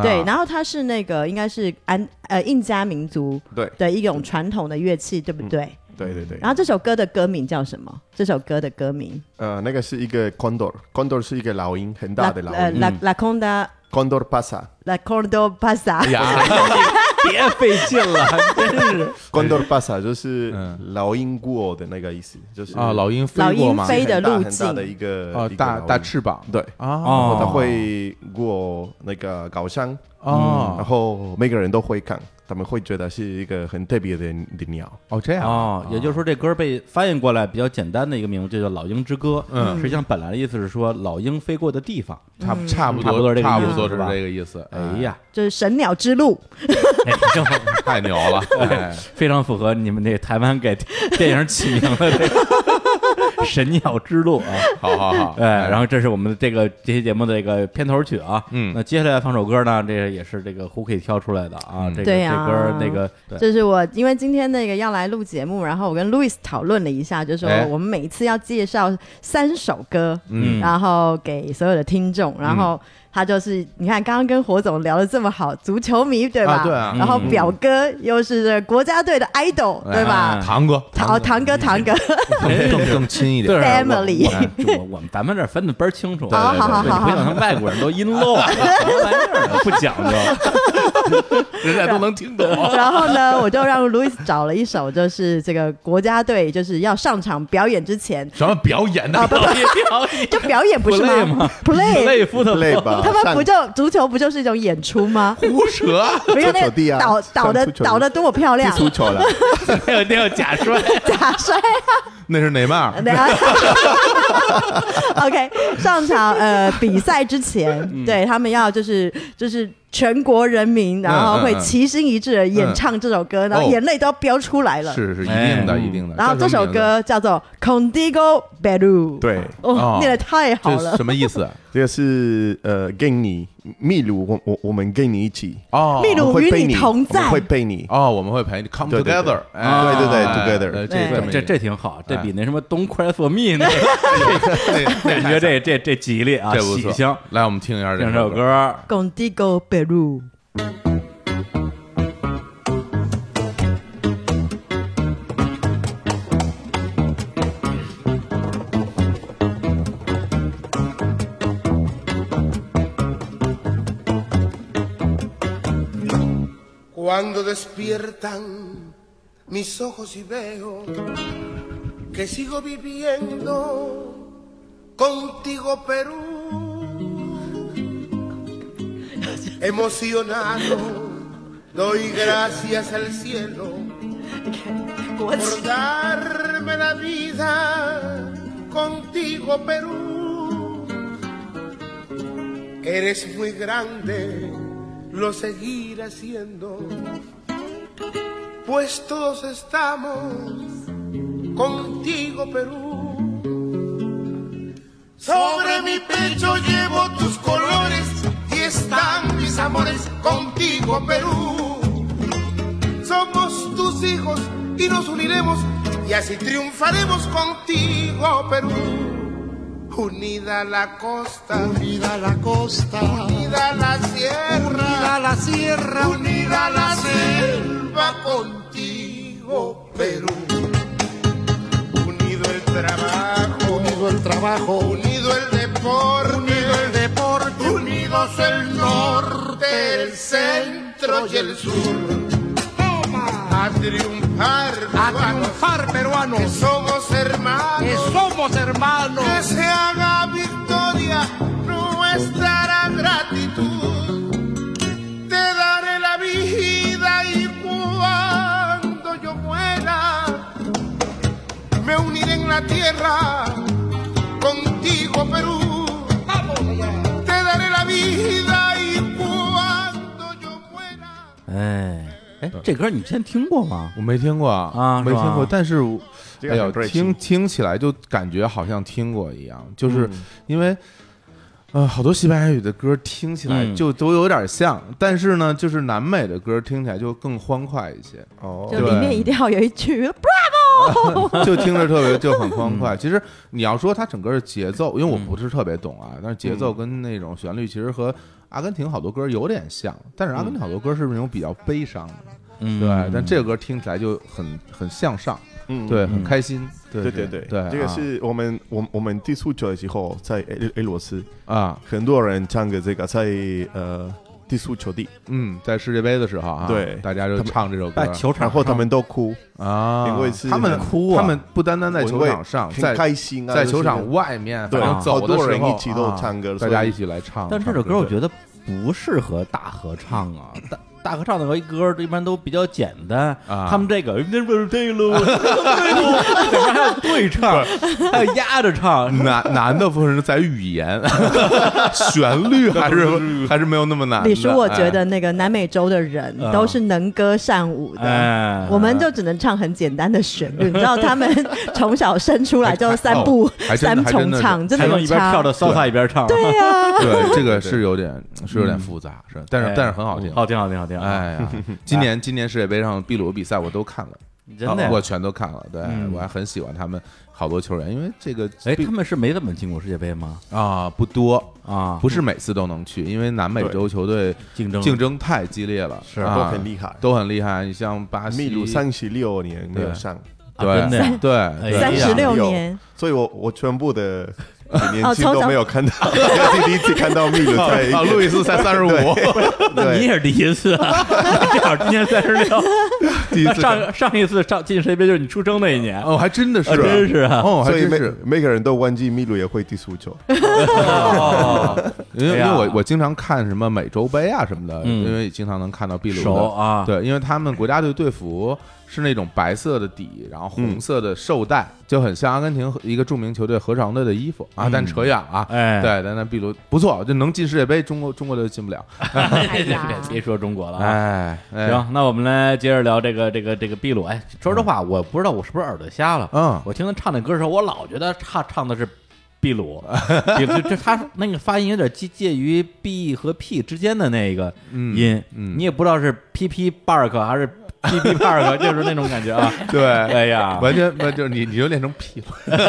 对，然后它是那个应该是安呃印加民族对的一种传统的乐器，对不对？对。对对然。后这首歌的歌名叫什么？这首歌的歌名。呃，那个是一个 condor，condor 是一个老鹰，很大的老呃鹰 La La Conda，condor pasa。La Cordo Pasa，别费劲了，真是 condor pasa 就是嗯老鹰过的那个意思，就是啊，老鹰飞过嘛？飞的路很大的径一个哦，大大翅膀，对，啊，然哦后它会过那个高山，然哦后每个人都会看，他们会觉得是一个很特别的的鸟。哦，这样哦，也就是说，这歌被翻译过来比较简单的一个名字，就叫《老鹰之歌》。嗯实际上本来的意思是说老鹰飞过的地方。差不差不差不多这个差不多是这个意思。哎呀，就是神鸟之路。哎太牛了！哎非常符合你们那台湾给电影起名的这个《神鸟之路》啊。好 好好，哎，然后这是我们的这个这期节目的这个片头曲啊。嗯。那接下来放首歌呢，这个也是这个胡可以挑出来的啊。嗯。这个对呀。这歌那个对。这是我因为今天那个要来录节目，然后我跟 Louis 讨论了一下，就说哎。我们每一次要介绍三首歌，嗯。然后给所有的听众，然后他就是你看刚刚跟火总聊的这么好，足球迷对吧？啊对啊。然后嗯表哥又是这国家队的 idol 对吧？哎 堂哥，堂堂哥堂哥，更更亲一点。对 Family 我我们咱们这分的倍儿清楚，好好好对你不像外国人都阴漏，什么玩意儿啊不讲究。人家都能听懂。然后呢，我就让 Louis 找了一首，就是这个国家队就是要上场表演之前，什么表演的啊不表演表演？就表演不是吗？Play 吗？吗他们不就足球不就是一种演出吗？胡扯。啊！你看那个倒倒的倒的多么漂亮踢，足球了，那个那有假摔，假摔那是内马尔。OK，上场呃比赛之前，嗯。对他们要就是就是全国人民，然后会齐心一致的演唱这首歌，然后哦眼泪都要飙出来了。是是一哎定的，嗯一定的。然后这首歌叫做《Condigo Belu》，对，念的太好这了。什么意思？这个是呃，给你秘鲁，我我我们跟你一起，哦，秘鲁与你我们会背你同在会陪你，哦，我们会陪你。Come together，哎对。对对哎。together 这这这挺好，这哎比那什么 Don't Cry for Me 那个，这感觉这这这吉利啊，这不错喜庆。来，我们听一下这首首歌。歌，Contigo Peru。Cuando despiertan mis ojos y veo que sigo viviendo contigo Perú, emocionado doy gracias al cielo 国 por 旗 darme la vida contigo Perú. Eres muy grande, lo seguiré haciendo, pues todos estamos contigo Perú. Sobre mi pecho llevo tus colores y están mis amores contigo Perú. Somos tus hijos y nos uniremos y así triunfaremos contigo, Perú. Unida la costa, Unida la costa, unida la sierra, unida la sierra, unida la selva contigo, Perú. Unido el trabajo, unido el trabajo, unido el deporte, unido el deporte, unidos el norte, el centro y el sur. A triunfar, a peruanos, triunfar que peruanos, somos hermanos. que somos hermanos. que se haga victoria nuestra gratitud. Te daré la vida y cuando yo muera, me uniré en la tierra contigo, Perú. Te daré la vida y cuando yo muera. 哎哎，这歌你之前听过吗？我没听过啊没听过，但是哎呦听听起来就感觉好像听过一样，就是嗯。因为。呃，好多西班牙语的歌听起来嗯。就都有点像，但是呢，就是南美的歌听起来就更欢快一些，哦。就里面一定要有一句 Bravo，就听着特别就很欢快。其实你要说它整个的节奏，因为我不是特别懂啊，但是节奏跟那种旋律其实和阿根廷好多歌有点像，但是阿根廷好多歌是那种比较悲伤的，嗯，对，但这个歌听起来就很很向上，嗯。对，很开心，对对对对对，对，这个啊。是我们我我们第四球的时候在俄俄罗斯，啊，很多人唱的这个在呃第四球地，嗯，在世界杯的时候啊，对。大家就唱这首歌。在球场后他们都哭，啊，他们哭啊。他们不单单在球场上，在开心啊，在球场外面，对。反正走的好多时候人一起都啊唱歌大家一起来唱。但这首歌我觉得不适合大合唱啊，大大合唱的一歌一般都比较简单啊。他们这个那不是这路，里面还有对唱，还有压着唱，难难的部分是在于语言，旋律还是还是没有那么难的。李叔，我觉哎得那个南美洲的人啊都是能歌善舞的。哎，我们就只能唱很简单的旋律，你知道他们 从小生出来就三步哦三重唱，真的一边跳着骚萨一边唱，对呀，对这个是有点是有点复杂，是，但是哎。但是很好听。好听，好听，好听，哎呀，今年今年世界杯上秘鲁比赛我都看了，真的呀？我全都看了。对嗯。我还很喜欢他们好多球员，因为这个哎，他们是没怎么进过世界杯吗？啊不多，啊，不是每次都能去，因为南美洲球队竞争。竞争太激烈了，是。啊都很厉害。都很厉害。你像巴西、秘鲁三十六年没有上，对对三十六年，所以我我全部的年哦从小轻都没有看到，第一次看到秘鲁在啊，路易斯才三十五，那 你也是第一次啊，正好今年三十六，第一次上上一次上进世界杯就是你出生那一年，哦，还真的是，啊。真是啊。哦，还所以每真是，每个人都忘记秘鲁也会踢足球。哦，因为因为我我经常看什么美洲杯啊什么的，嗯。因为经常能看到秘鲁熟啊，对，因为他们国家队队服是那种白色的底，然后红色的绶带，就很像阿根廷一个著名球队河床队的衣服啊。但扯远了啊，哎对，但那秘鲁不错，就能进世界杯，中国中国队进不了。别别说中国了啊。哎，哎，行，那我们来接着聊这个这个这个秘鲁。哎，说实话，我不知道我是不是耳朵瞎了。嗯我听他唱那歌的时候，我老觉得唱唱的是秘鲁，比如这他那个发音有点介介于 B 和 P 之间的那个音，嗯你也不知道是 PP Bark 还是 PP Park，就是那种感觉啊。对，哎呀，完全完就是你你就练成屁了，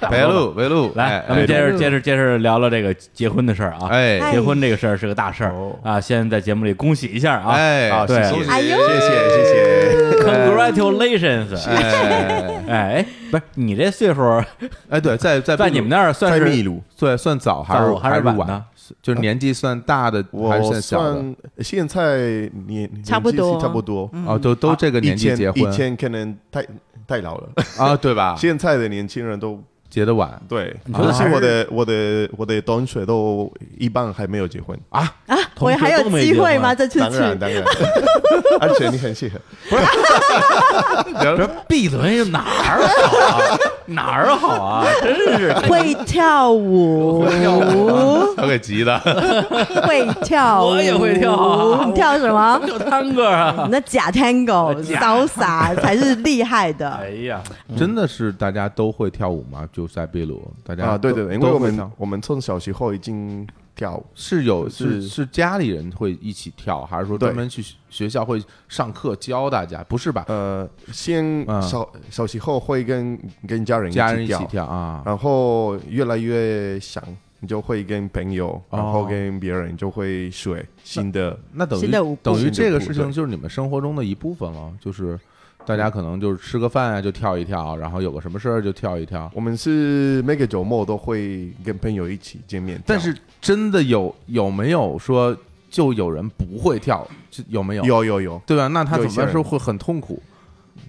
白鹿白鹿，来，哎咱们接着哎接着接着聊聊这个结婚的事儿啊。哎哎结婚这个事儿是个大事儿哦啊，先在节目里恭喜一下啊。哎啊，对谢谢，谢谢，谢谢。Congratulations！哎哎，不是你这岁数，哎，对，在在在你们那儿算是秘鲁，对算早还是还是晚呢？就是年纪算大的还是算小的？算现在年差不多年纪是差不多。啊，都都这个年纪结婚前可能太太老了，啊，对吧？现在的年轻人都结的晚对，觉得还是但是我的我的我的同学都一半还没有结婚。啊啊，我还有机会吗？这次当然当然，而且 你很适合。这 闭嘴，哪儿好啊？哪儿好啊？真是会跳舞，跳舞，他给急的。会跳舞，我也会跳啊你跳什么？tango 啊！那假 tango 假潇洒才是厉害的哎。呀，真的是大家都会跳舞吗？就在秘鲁，大家啊，对对对，因为我们我们从小时候已经跳舞，是有是是是家里人会一起跳，还是说对专门去学校会上课教大家？不是吧？呃，先嗯小小时候会跟跟家人家人一起跳，啊？然后越来越想，你就会跟朋友，哦然后跟别人就会学新的。那等于等于这个事情就是你们生活中的一部分了，就是大家可能就是吃个饭啊就跳一跳，然后有个什么事儿就跳一跳。我们是每个周末都会跟朋友一起见面，但是真的有有没有说就有人不会跳？就有没有？有有有对吧？那他怎么有一些人办是会很痛苦？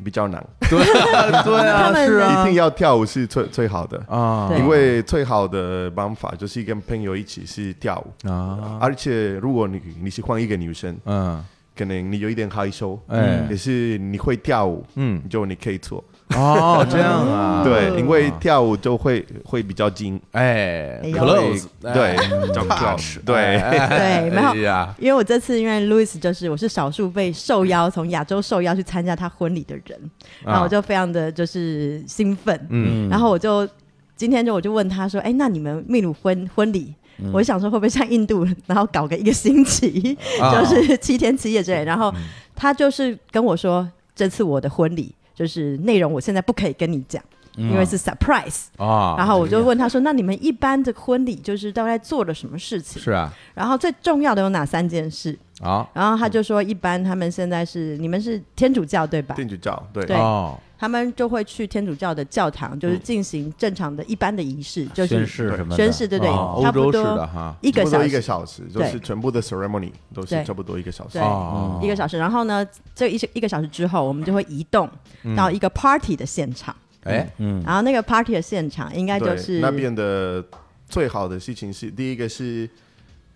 比较难，对啊，对啊，是啊一定要跳舞是最最好的。啊，因为最好的办法就是跟朋友一起去跳舞，啊，而且如果你你喜欢一个女生，嗯，可能你有一点害羞，哎。可是你会跳舞，嗯，就你可以做，哦，这样啊，对，因为跳舞就会会比较精，哎，close，对哎，叫 touch，close，对。哎 对没有因为我这次因为 Louis 就是我是少数被受邀从亚洲受邀去参加他婚礼的人，然后我就非常的就是兴奋，啊嗯。然后我就今天就我就问他说，哎，那你们秘鲁婚婚礼？我想说会不会像印度，然后搞个一个星期，啊。就是七天七夜之类。然后他就是跟我说，这次我的婚礼就是内容，我现在不可以跟你讲，因为是 surprise。啊，然后我就问他说：“那你们一般的婚礼就是大概做了什么事情？是啊，然后最重要的有哪三件事？”啊，然后他就说：“一般他们现在是你们是天主教对吧？天主教，对。对。哦，他们就会去天主教的教堂，就是进行正常的一般的仪式，就是宣誓什么，宣誓，对对，哦。差不欧洲式的多哈，一个小时。一个，小时，就是全部的 ceremony 都是差不多一个小时。对。哦。一个小时。然后呢，这一一个小时之后，我们就会移动到一个 party 的现场。哎，嗯，然后那个 party 的现场应该就，是那边的最好的事情是，第一个是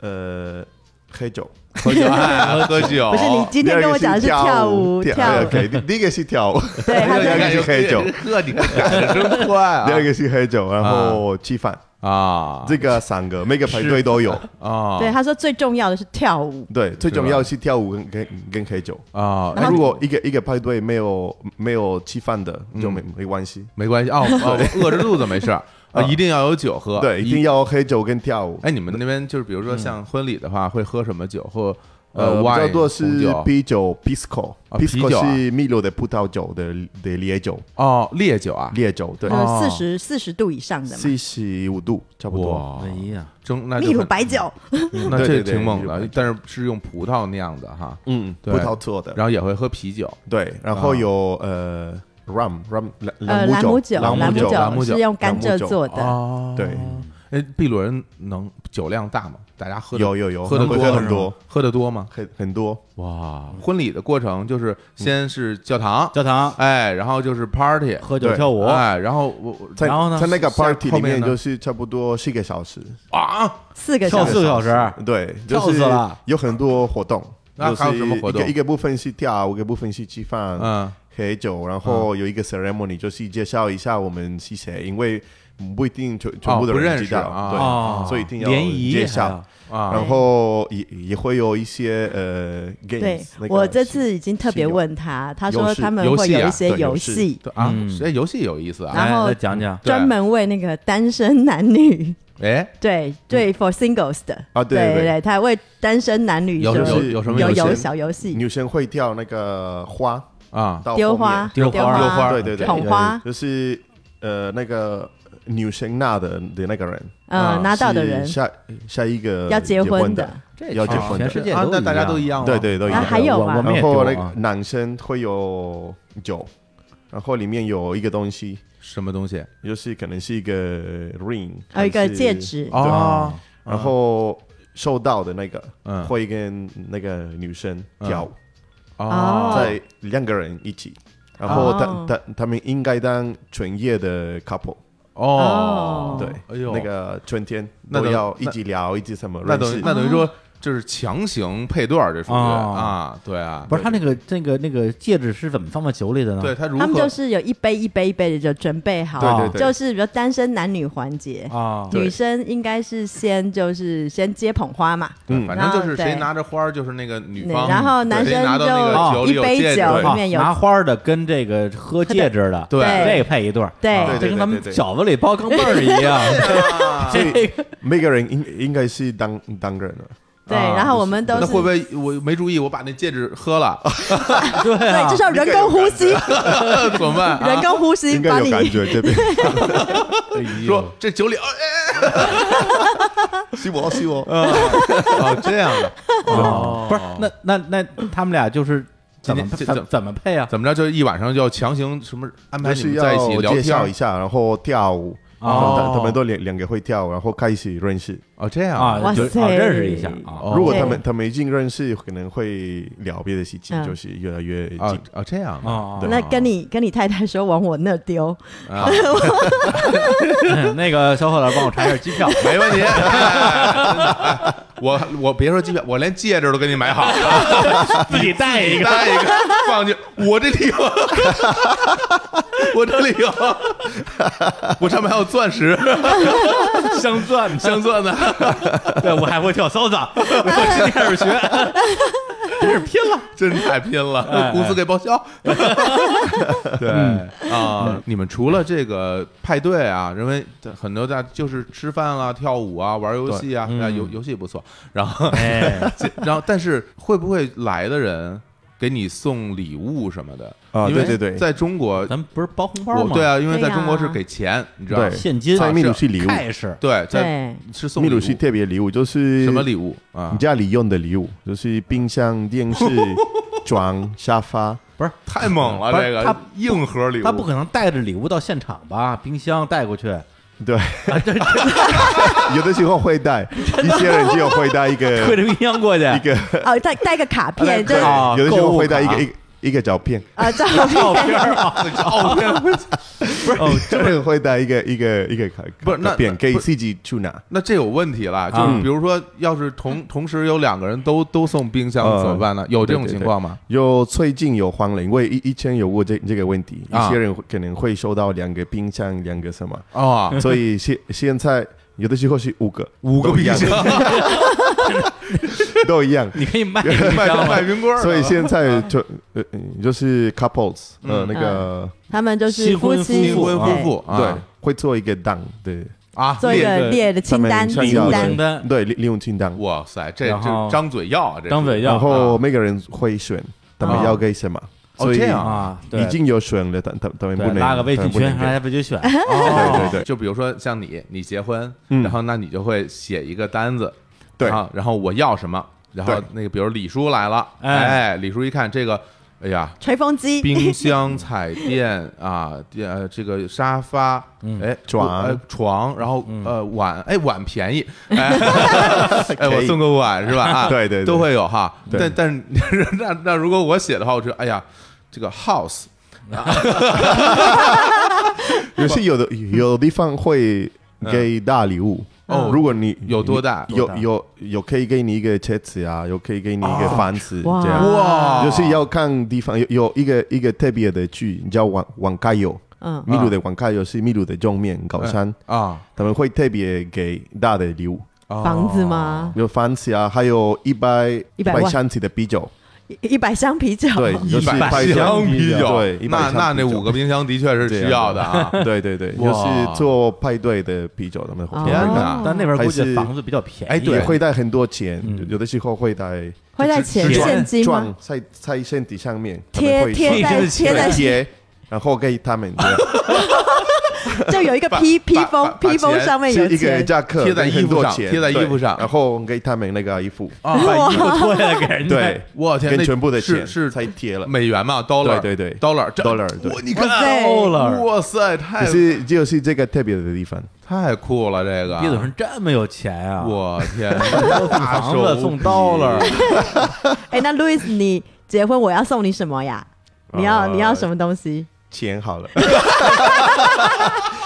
呃喝酒，喝酒，哎喝酒，不是你今天跟我讲的是跳舞跳跳舞，OK，第第一个是跳舞，对，他第二个是是喝酒，喝你真快啊！第二个是喝酒，然后吃饭，啊，这个三个每个排队都有。啊，对他说最重要的是跳舞，对，最重要是跳舞跟跟跟喝酒。啊，那如果一个一个派对没有没有吃饭的，就没没关系。没关系哦，哦饿着肚子没事啊，一定要有酒喝，对，一定。要喝酒跟跳舞。哎，你们那边就是比如说像婚礼的话，会喝什么酒？或呃，比 wine 较多是啤酒 Pisco，啊啤酒 Pisco 啊。是秘鲁的葡萄酒的的烈酒，哦，烈酒啊，烈酒对，哦。四十四十度以上的嘛，四十五度差不多。哇，哎呀，蒸那就秘鲁白酒，那这挺猛的但是是用葡萄酿的哈，嗯，对。葡萄做的，然后也会喝啤酒。对，然后有呃 rum rum 呃，朗姆酒，朗朗姆酒，朗姆酒是用甘蔗做的。哦，对，哎，秘鲁人能酒量大吗？大家喝的有有有，喝的多很多，喝的多吗？很很多。哇，婚礼的过程就是先是教堂，教堂哎，然后就是 party，喝酒跳舞，哎，然后我我在然后呢在那个 party 里后面就是差不多四个小时，啊，四个小时四个小时，对，跳就是死了有很多活动。就是那还有什么活动一个一个部分是跳舞，一个部分是吃饭、嗯，喝酒，然后有一个 ceremony，就是介绍一下我们是谁，因为不一定全全部的不认识人知道，啊。对，哦。所以一定要联谊介绍。啊，然后也也会有一些呃对 games，那，个我这次已经特别问他，他说他们会有一些对游游戏。啊嗯，哎，游戏有意思啊，然后再讲讲，专门为那个单身男女，哎，对对，for singles 的。啊对对对。对他为单身男女有就就是有什么有有游戏小游戏，女生会跳那个花。啊，丢花丢花丢花。对对对，捧花，就是呃那个女生拿的的那个人，啊嗯，拿到的人。下下一个要结婚的。要结婚的。全世界啊，那大家都一样？对对都一样。啊还有吗我我们也然后男生会有酒，然后里面有一个东西，什么东西？就是可能是一个 ring，还有一个戒指，哦，然后收到的那个嗯。会跟那个女生跳。舞，哦。在两个人一起，然后哦。他他他们应该当纯业的 couple，哦，对，哎呦。那个春天那要一起聊，一起什么那等于那等于说就是强行配对儿，这属于哦。啊，对啊，不是他那个那个那个戒指是怎么放到酒里的呢？对他如他们就是有一杯一杯一杯的就准备好，对对对，就是比如单身男女环节，啊，对。女生应该是先就是先接捧花嘛，嗯反正就是谁拿着花儿就是那个女方，然后男生就一杯酒里面有拿花的跟这个喝戒指的，对。这个配一对儿，对。啊对对这跟咱们对对饺子里包钢镚儿一样。这个每个人应应该是当当个人了，对，啊然后我们都是那会不会我没注意，我把那戒指喝了，对 对，啊就是要人工呼吸，怎么办？人工呼吸应该把你有感觉这边。说这酒里，哎，是我是我，哦，这样的，哦，不是，那那那他们俩就是怎么今天怎怎么配啊？怎么着？就一晚上就要强行什么安排就是你们在一起聊要介绍天一下，然后跳舞，哦。他他们都两两个会跳，然后开始认识。哦，这样啊，就认识一下啊。哦。如果他们他们已经认识，可能会聊别的事情，嗯。就是越来越啊近。啊，这样的哦对。那跟你跟你太太说往我那丢，啊，那个小伙子帮我查一下机票，没问题。哎 我我别说机票，我连戒指都给你买好。了，自己带一个。带一个放进我这里有，我这里有，我上面还有钻石。镶钻。镶钻的，对我还会跳 salsa，我今天开始学，真是拼了。真太拼了，公司给报销。对啊，你们除了这个派对啊，认为很多大就是吃饭啊、跳舞啊、玩游戏啊，游游戏不错。然后，哎，然后，但是会不会来的人给你送礼物什么的？啊因为对对对在中国，咱们不是包红包吗？对啊，因为在中国是给钱，你知道吗对？现金在秘鲁是礼物，对，在，是送礼物秘鲁是特别礼物，就是什么礼物啊你？家里用的礼物，就是冰箱、电视、床、沙发。不是太猛了，这个他硬核礼物，他不可能带着礼物到现场吧？冰箱带过去，对，有的时候会带，一些人就会带一个推着冰箱过去，一个，哦，带带个卡片，就是啊有的时候会带一个一个一个照片，啊，照 照片，啊，照片。不是哦，有人会带一个一个一个卡不是那卡片，那不是。可以自己去拿。那这有问题了，就是啊比如说，要是同 同时有两个人都都送冰箱嗯怎么办呢？有这种情况吗？有最近有黄了，因为以以前有过这这个问题，啊一些人可能会收到两个冰箱，两个什么，啊，所以现现在有的时候是五个，五个冰箱，都一样。你可以卖卖 卖？冰棍儿，所以现在就呃嗯就是 couples 呃嗯那个他们就是新婚妻。新婚夫对妇对啊会做一个档对。啊，做一个列列的清单礼物清单。对利利用清单，哇塞，这这张嘴要啊，这是。张嘴要然后每个人会选他们啊要给什么，哦这样啊，对。已经有选了，但他他们不能拉个微信群，大家自己选。哦对对对。就比如说像你，你结婚，嗯。然后那你就会写一个单子，对。啊，然后我要什么，然后那个比如李叔来了，哎。哎，李叔一看这个哎呀，吹风机，冰箱、彩电啊，电呃这个沙发，哎床。呃床，然后呃碗，哎碗便宜，哎哎我送个碗是吧？啊，对对对。都会有哈。但但是 那那如果我写的话，我觉得哎呀，这个 house 有些有的有的地方会给大礼物哦如果你有多大？有有有可以给你一个车子啊，有可以给你一个房子，哇。这样。哇。就是要看地方。有有一个一个特别的剧叫网网咖友，嗯，秘鲁的网咖友是秘鲁的正面高山，啊，他们会特别给大的礼物，哦。房子吗？有房子啊，还有一百一百万。箱子的啤酒，一一百箱啤酒，对，一百箱啤酒，对那那那五个冰箱的确是需要的啊。对对对，哇。就是做派对的啤酒，他们会天哪。哦但那边估计房子比较便宜，哎对会带很多钱嗯，有的时候会带会带钱现金吗？撞？在在身体上面贴贴在贴贴在贴，然后给他们这样 就有一个披披风，披风上面有是一个钱，夹克，贴在衣服上贴在衣服上。然后给他们那个衣服，啊，把衣服脱下来给人家，对，我天，那跟全部的钱是是才贴了。美元嘛，dollar，对对对，dollar 这 dollar，对。哇你看哇塞，dollar。哇塞，太可是就是这个特别的地方，太酷了，这个。毕总是这么有钱啊！我天，送大房子送 dollar，哎，那 Louis，你结婚我要送你什么呀？你要呃你要什么东西？钱好了，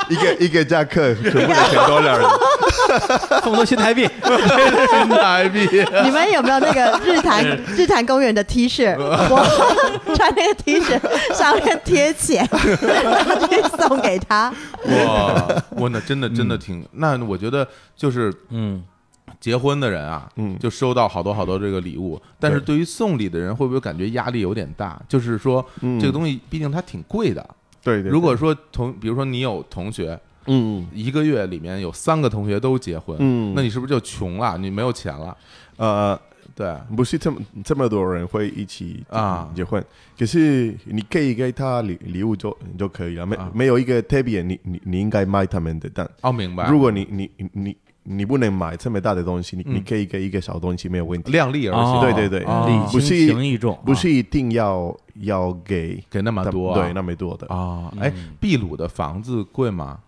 一个一个夹克，全部的钱 dollar，送多新台币，新台币，你们有没有那个日坛 日坛公园的 T 恤？我穿那个 T 恤上面贴钱，送给他。哇，我那真的真的挺，那我觉得就是嗯，结婚的人啊，嗯就收到好多好多这个礼物，但是对于送礼的人，会不会感觉压力有点大？就是说，嗯这个东西毕竟它挺贵的。对对。如果说同，比如说你有同学，嗯一个月里面有三个同学都结婚，嗯那你是不是就穷了？你没有钱了？呃，对，不是这么这么多人会一起啊结婚，可是你可以给他礼礼物就就可以了，没啊没有一个特别，你你你应该买他们的单。哦，明白。如果你你你你你不能买这么大的东西，你嗯。你可以给一个小东西没有问题，量力而哦行，对对对。哦不是情意重，不是一定要要给给那么多啊。对那么多的。啊。哎，秘鲁的房子贵吗？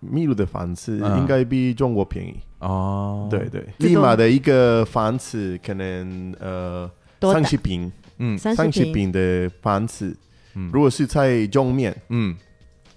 秘鲁的房子嗯。应该比中国便宜，哦，对，对，这种利马的一个房子可能呃三十平，嗯。三十平，平的房子嗯，如果是在中面，嗯，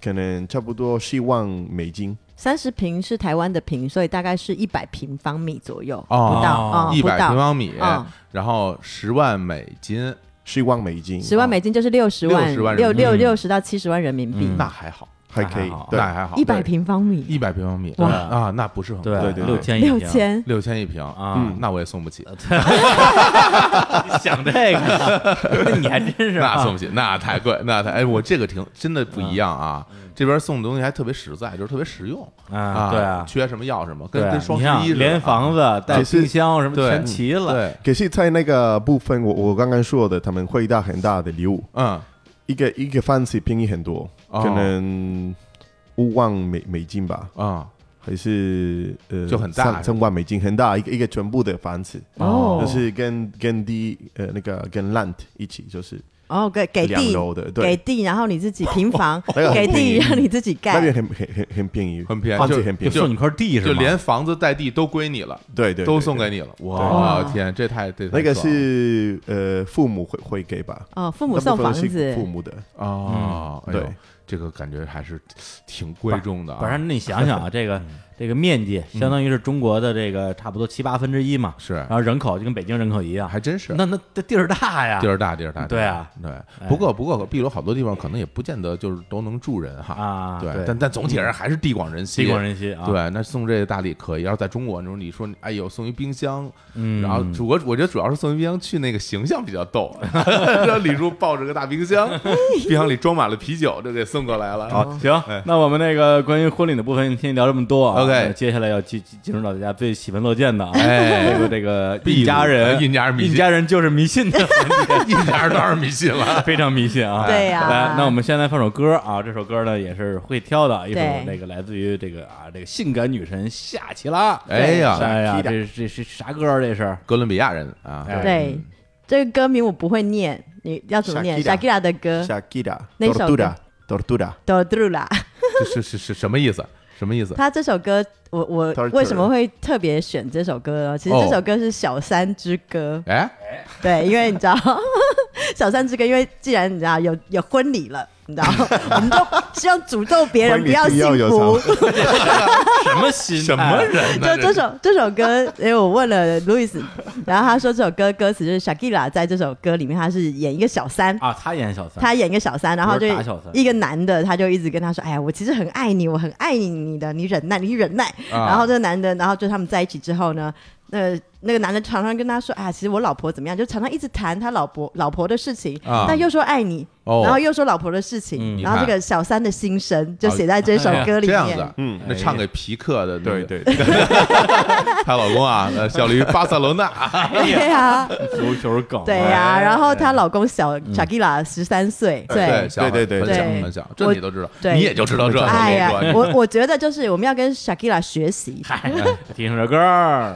可能差不多十万美金。三十平是台湾的平，所以大概是一百平方米左右，哦不到啊，一百不到。平方米，嗯。然后十万美金，十万美金，十万美金就是六十万，60万人六六六十到七十万人民币，嗯。那还好，还可以那还好，对。还好，一百平方米，一百平方米，哇。啊，那不是很贵对对对六千一平。六千，六千一平啊。嗯那我也送不起，想这个，那 你还真是啊。那送不起，那太贵，那太哎，我这个挺真的不一样啊，这边送的东西还特别实在，就是特别实用啊，对啊，缺什么要什么，跟跟双十一连房子带冰箱什么对全齐了，对，可是，在那个部分，我我刚刚说的，他们会带很大的礼物，嗯，一个一个房子便宜很多，哦可能五万美美金吧，啊，还是呃就很大。三三万美金，很大一个一个全部的房子，哦。就是跟跟地呃那个跟 land 一起，就是哦，给给两地楼的，给，地，然后你自己平房 给地让你自己那边盖，很很很很便宜，很便宜就很便宜，就送你块地是吗？就连房子带地都归你了，对对，都送给你了，哇哇天，这太对那个是呃父母会会给吧，哦，父母送房子。父，母的，哦，对，这个感觉还是挺贵重的啊，不然你想想啊，这个这个面积相当于是中国的这个差不多七八分之一嘛，是。然后人口就跟北京人口一样，还真是。那那这地儿大呀，地儿大，地儿大，对啊，对。不过不过，秘鲁好多地方可能也不见得就是都能住人哈，啊，对，对，但但总体而言还是地广人稀，地广人稀啊，，对，那送这个大礼可以。要是在中国那种，你说哎呦送一冰箱，嗯，然后主我我觉得主要是送一冰箱去那个形象比较逗，让李叔抱着个大冰箱，冰箱里装满了啤酒，就给送过来了。好，行，那我们那个关于婚礼的部分先聊这么多啊。OK 接下来要进进进入到大家最喜闻乐见的啊，哎。这个这个一家人，呃一家人一家人就是迷信的。环节，一家人当然迷信了，非常迷信啊。对呀。来，那我们先来放首歌啊，这首歌呢也是会挑的，一首那个来自于这个啊这个性感女神夏奇拉。哎呀，哎呀，这是这是啥歌？这是？哥伦比亚人啊，哎。对，这个歌名我不会念，你要怎么念？Shakira？Shakira 的歌。Shakira 那首歌。Tortura Tortura，Do Do 啦。是是是是什么意思？什么意思？他这首歌，我我为什么会特别选这首歌呢？其实哦这首歌是《小三之歌》哎，对，因为你知道《小三之歌》，因为既然你知道有有婚礼了，你知道，我们就希望诅咒别人不要幸福。什么心态？什么人呢？就这首这首歌，因为我问了 Louis，然后他说这首歌歌词就是 Shakira 在这首歌里面，他是演一个小三，啊？他演小三，他演一个小三，然后就一个男的，他就一直跟他说：“哎呀，我其实很爱你，我很爱你你的，你忍耐，你忍耐。啊然后这个男的，然后就他们在一起之后呢，那那个男的常常跟他说：“啊，其实我老婆怎么样？”就常常一直谈他老婆老婆的事情，啊但又说爱你，哦。然后又说老婆的事情，嗯然后这个小三的心声就写在这首歌里面。这样子，嗯。那唱给皮克的，对，对，她 老公啊，呃效力于巴塞罗那，对呀，足球梗，对呀，然后她老公小 Shakira 十三岁，对，对。小对对很小很小，这我你都知道，对。你也就知道这，哎呀我跟你，说我我觉得就是我们要跟 Shakira 学习，嗨，听着歌儿，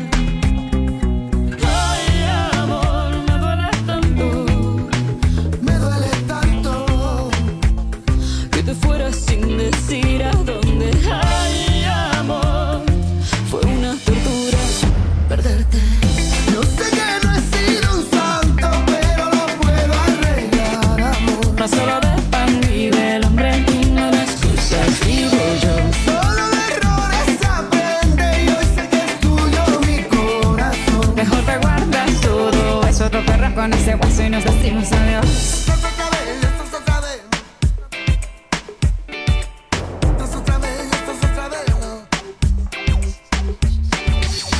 con ese guaso y nos decimos adiós.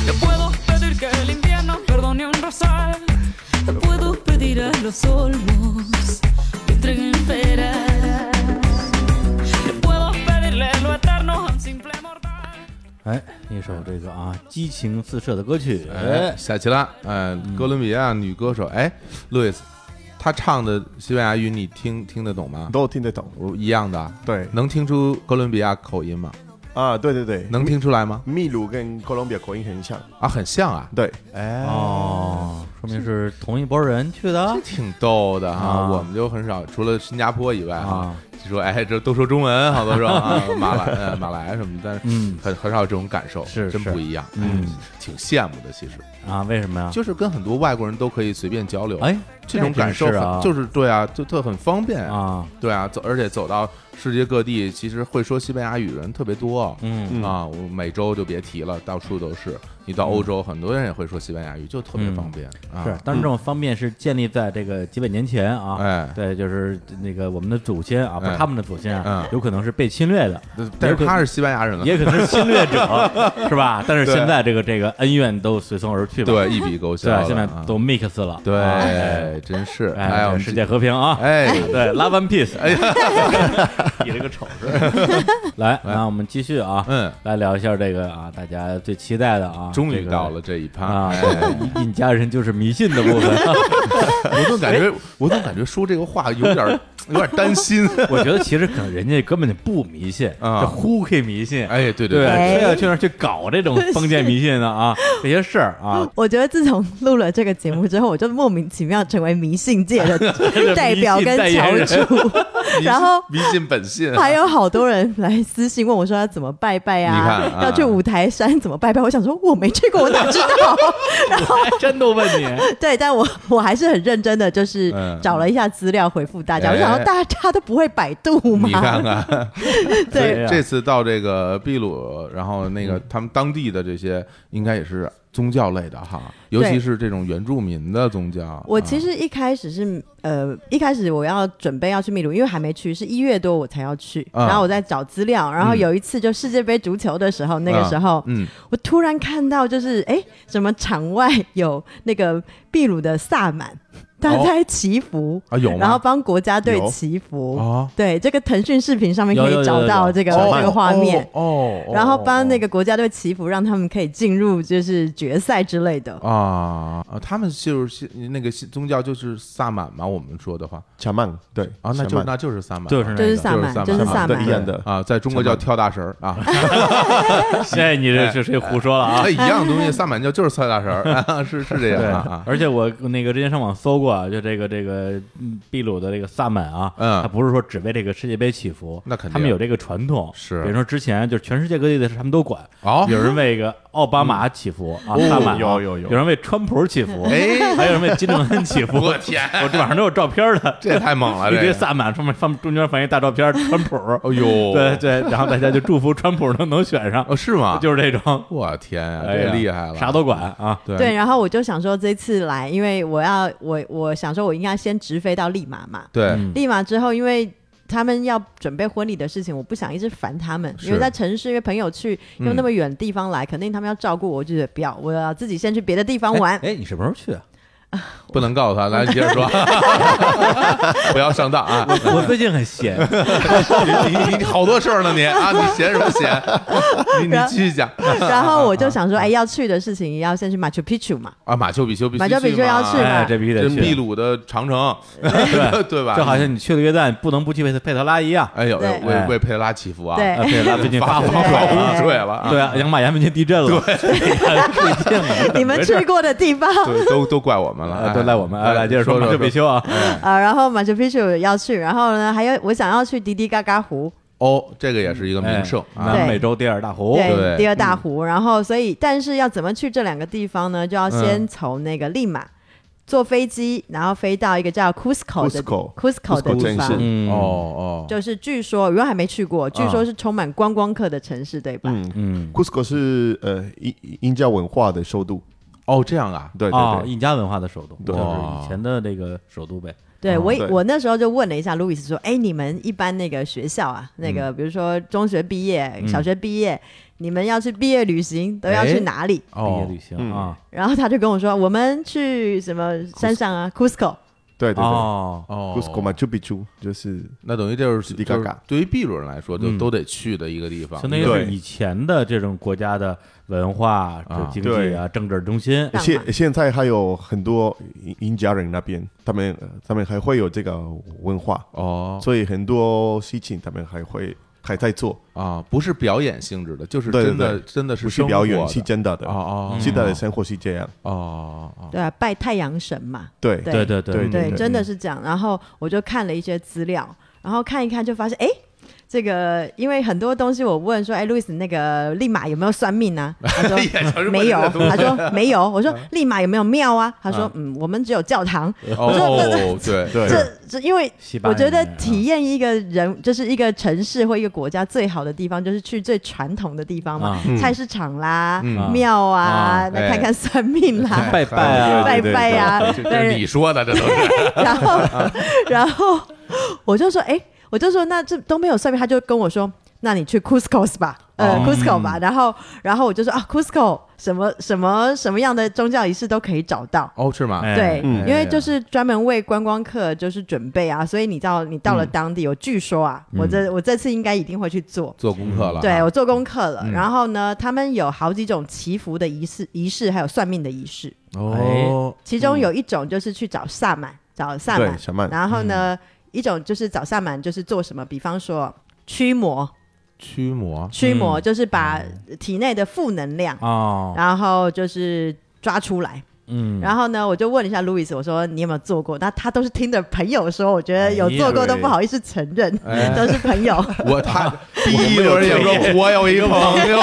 Te puedo pedir que el invierno perdone un rosal. Te puedo pedir a los olmos que entreguen peras. 哎，一首这个啊激情四射的歌曲，哎，夏奇拉，哎，哥伦比亚女歌手，哎，路易斯，她唱的西班牙语你听听得懂吗？都听得懂。我一样的，对能听出哥伦比亚口音吗？啊，对对对，能听出来吗？秘鲁跟哥伦比亚口音很像。啊，很像啊，对，哎，哦，说明是同一拨人去的挺逗的哈。啊我们就很少，除了新加坡以外哈说哎，这都说中文，好多说啊，马来呃马来什么的，但是嗯很很少有这种感受，是是真不一样，嗯哎，挺羡慕的。其实啊？为什么呀？就是跟很多外国人都可以随便交流，哎，这种感受啊，就是对啊，就特很方便啊，对啊，走而且走到世界各地，其实会说西班牙语的人特别多。嗯啊，我美洲就别提了，到处都是。你到欧洲，很多人也会说西班牙语，就特别方便啊。是，但是这种方便是建立在这个几百年前啊，哎。对，就是那个我们的祖先啊，不是哎他们的祖先啊嗯，有可能是被侵略的，但是他是西班牙人了，也可能是侵略者，是吧？但是现在这个这个恩怨都随风而去吧，对一笔勾销对，，现在啊都 mix 了，啊对，真是哎，哎，世界和平啊，哎。对，Love and Peace，哎呀，比了个丑是，来，那我们继续啊，嗯，来聊一下这个啊，大家最期待的啊，终于到了这一趴啊，哎对印加人就是迷信的部分，我总感觉，我总感觉说这个话有点有点担心。我觉得其实可能人家根本就不迷信啊这呼嘿迷信，哎，对对，对，哎非要去那儿去搞这种 封建迷信的啊，这些事儿啊，我觉得自从录了这个节目之后，我就莫名其妙成为迷信界的代表跟翘楚，然后迷信本性，还有好多人来私信问我说要怎么拜拜你啊看啊，要去五台山怎么拜拜？我想说我没去过，我哪知道？然后真都问你，对，但我我还是很认真的，就是嗯找了一下资料回复大家。哎我想说大家都不会百度吗？你看看，对这次到这个秘鲁，然后那个他们当地的这些应该也是宗教类的哈，尤其是这种原住民的宗教。我啊其实一开始是呃，一开始我要准备要去秘鲁，因为还没去，是一月多我才要去。啊然后我在找资料，然后嗯有一次就世界杯足球的时候，那个时候、嗯，我突然看到就是哎，什么场外有那个秘鲁的萨满，他哦。在祈福，啊有吗？然后帮国家队祈福。哦，对，这个腾讯视频上面可以找有有有有。有到这个哦这个画面。哦，哦然后帮那个个国家队祈福，让他们可以进入就是决赛之类的。啊啊，他们就是那个宗教就是萨满嘛，我们说的话。查曼。对。啊，那就那就是萨满，就是就是萨满，就是萨满。对一。样的啊，在中国叫跳大神儿啊，这你这是谁胡说了啊？哎，？一样东西，萨满教就是跳大神儿，啊是是这样啊，而且我那个之前上网搜过啊，就这个这个嗯秘鲁的这个萨满啊，嗯。他不是说只为这个世界杯祈福，那肯定他们有这个传统，是。比如说之前就是全世界各地的事他们都管，哦有人为一个奥巴马祈福啊，哦萨满啊有有有。有人为川普祈福，哎还有人为金正恩祈福，我天。我这网上都有照片的，这也太猛了，一堆这萨满上面放中间放一大照片，川普，哎呦，对对，然后大家就祝福川普能能选上，哦是吗？就是这种，我天呀，哎呀这厉害了，啥都管啊，对。对，然后我就想说这次来，因为我要我我想说我应该先直飞到利马嘛，对。嗯。利马之后，因为他们要准备婚礼的事情，我不想一直烦他们，因为在城市，因为朋友去嗯用那么远的地方来，肯定他们要照顾我，我就觉得不要，我要自己先去别的地方玩。哎，哎你什么时候去啊？不能告诉他，来你接着说，不要上当啊！我最近很闲，你你你好多事儿呢你啊，你闲什么闲？你你继续讲然后我就想说，哎，要去的事情要先去马丘比丘嘛，啊，马丘比丘马丘比丘要去嘛这必须得去。秘鲁的长城，对对吧？就好像你去了约旦，不能不去佩特佩特拉一样。哎呦，对为哎为佩特拉祈福啊，对啊，佩特拉最近发洪发水洪了，对啊，养马岩最近地震了，对，最近了，你们去过的地方。对，都都怪我们了，啊，哎都赖我们。啊，来接着说马丘比丘啊，啊，然后马丘比丘要去，然后呢，还有我想要去迪迪嘎嘎湖，哦，这个也是一个名胜啊，南美洲第二大湖，对对，第二大湖。然后，所以，但是要怎么去这两个地方呢？就要先嗯。从那个利马坐飞机，然后飞到一个叫 Cusco 的 Cusco 的 Cusco 地方。城市。嗯，哦哦，就是据说，如果还没去过，据说是充满观光客的城市，对吧？嗯。嗯，，Cusco 是呃印印加文化的首都，哦这样啊，对对啊，对，印加文化的首都，对。就是以前的那个首都呗。对我对。我那时候就问了一下路易斯说：“哎，你们一般那个学校啊，那个比如说中学毕业、嗯。小学毕业，你们要去毕业旅行都要去哎哪里？”毕业哦旅行嗯。啊，然后他就跟我说：“我们去什么山上啊，Cusco。对对对。哦，哦，Cusco Machu Picchu 就是那等于就是迪嘎嘎对于秘鲁人来说，就嗯。都得去的一个地方，相当于对。是以前的这种国家的文化、经济啊、政治中心。现现在还有很多印印加人那边，他们呃他们还会有这个文化，哦。所以很多事情他们还会还在做，啊，不是表演性质的，就是真的对真的是不是表演，生活的是真的的哦。哦现在的生活是这样，哦哦”对啊，拜太阳神嘛。对对对对对对，对真的是这样。然后我就看了一些资料，然后看一看就发现，哎，这个因为很多东西我问说，哎，路易斯那个立马有没有算命 呢？他说没有，他说没有。我说立马有没有庙啊？他说嗯，我们只有教堂。我说哦，对对。这这，因为我觉得体验一个人，就是一个城市或一个国家最好的地方，就是去最传统的地方嘛，啊。嗯。菜市场啦、嗯。庙啊啊，那看看算命啦，拜拜啊，拜拜呀，这这是你说的，这都是。然后，然后我就说，哎，我就说，那这都没有算命，他就跟我说，那你去 Cusco 吧，呃、哦。c u s c o 吧。然后，然后我就说啊，Cusco 什么什么什么样的宗教仪式都可以找到。哦，是吗？哎对，嗯。因为就是专门为观光客就是准备啊，所以你到你到了嗯当地，我据说啊，我这我这次应该一定会去做。做功课了，对，我做功课了，嗯。然后呢，他们有好几种祈福的仪式，仪式还有算命的仪式。哦，其中有一种就是去找萨满，找萨满，对小曼，然后呢，一种就是找萨满，就是做什么？比方说驱魔，驱魔驱魔就是把体内的负能量，哦，然后就是抓出来。嗯，然后呢，我就问了一下路易斯，我说你有没有做过？那他都是听着朋友说，我觉得有做过都不好意思承认，哎都是朋友。我他第一轮也说我有一个朋友，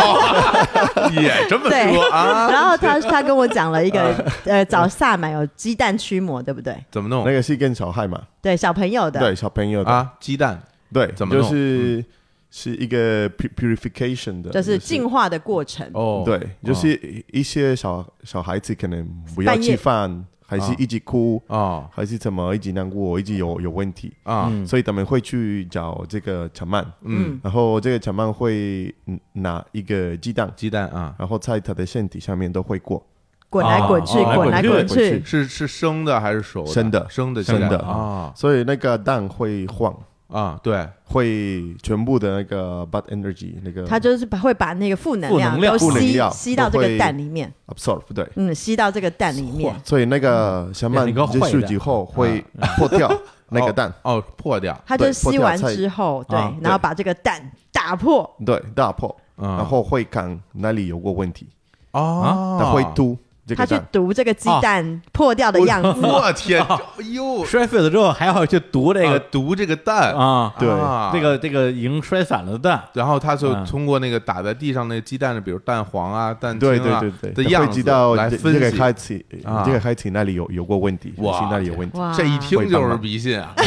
也这么对说啊？然后他他跟我讲了一个，呃，找萨满有鸡蛋驱魔，对不对？怎么弄那个是跟小孩嘛，对，小朋友的。对小朋友的，啊？鸡蛋对，怎么弄就是是一个 pu- purification 的，就是进化的过程。哦，对，就是一些小小孩子可能不要吃饭，还是一直哭，啊。还是怎么一直难过，一直有有问题，啊，嗯所以他们会去找这个长曼，嗯，然后这个长曼会嗯拿一个鸡蛋，鸡蛋啊，然后在他的身体上面都会过，滚来滚去，哦滚来滚去，是是生的还是熟的？生的生的生的。啊。所以那个蛋会晃，啊，对，会全部的那个 bad energy 那个它就是把会把那个负能量都吸负能量吸到这个蛋里面，absorb 对，嗯，吸到这个蛋里面。所以那个小曼结束以后会破掉那个蛋，哦，破掉，它就吸完之后，对啊，然后把这个蛋打破，对，打破，啊。然后会看哪里有过问题，哦，它会嘟这他去，读这个鸡蛋破掉的样子。我天，哎呦，摔碎了之后还要去读这这个个毒这个蛋啊，对啊这个这个已经摔散了的蛋，然后他就嗯。通过那个打在地上那个鸡蛋的，比如蛋黄啊、蛋清对啊对对对，他的样子会知道这这个来分析。孩子啊。这个孩子那里有有过问题，哇是那里有问题，这一听就是迷信啊！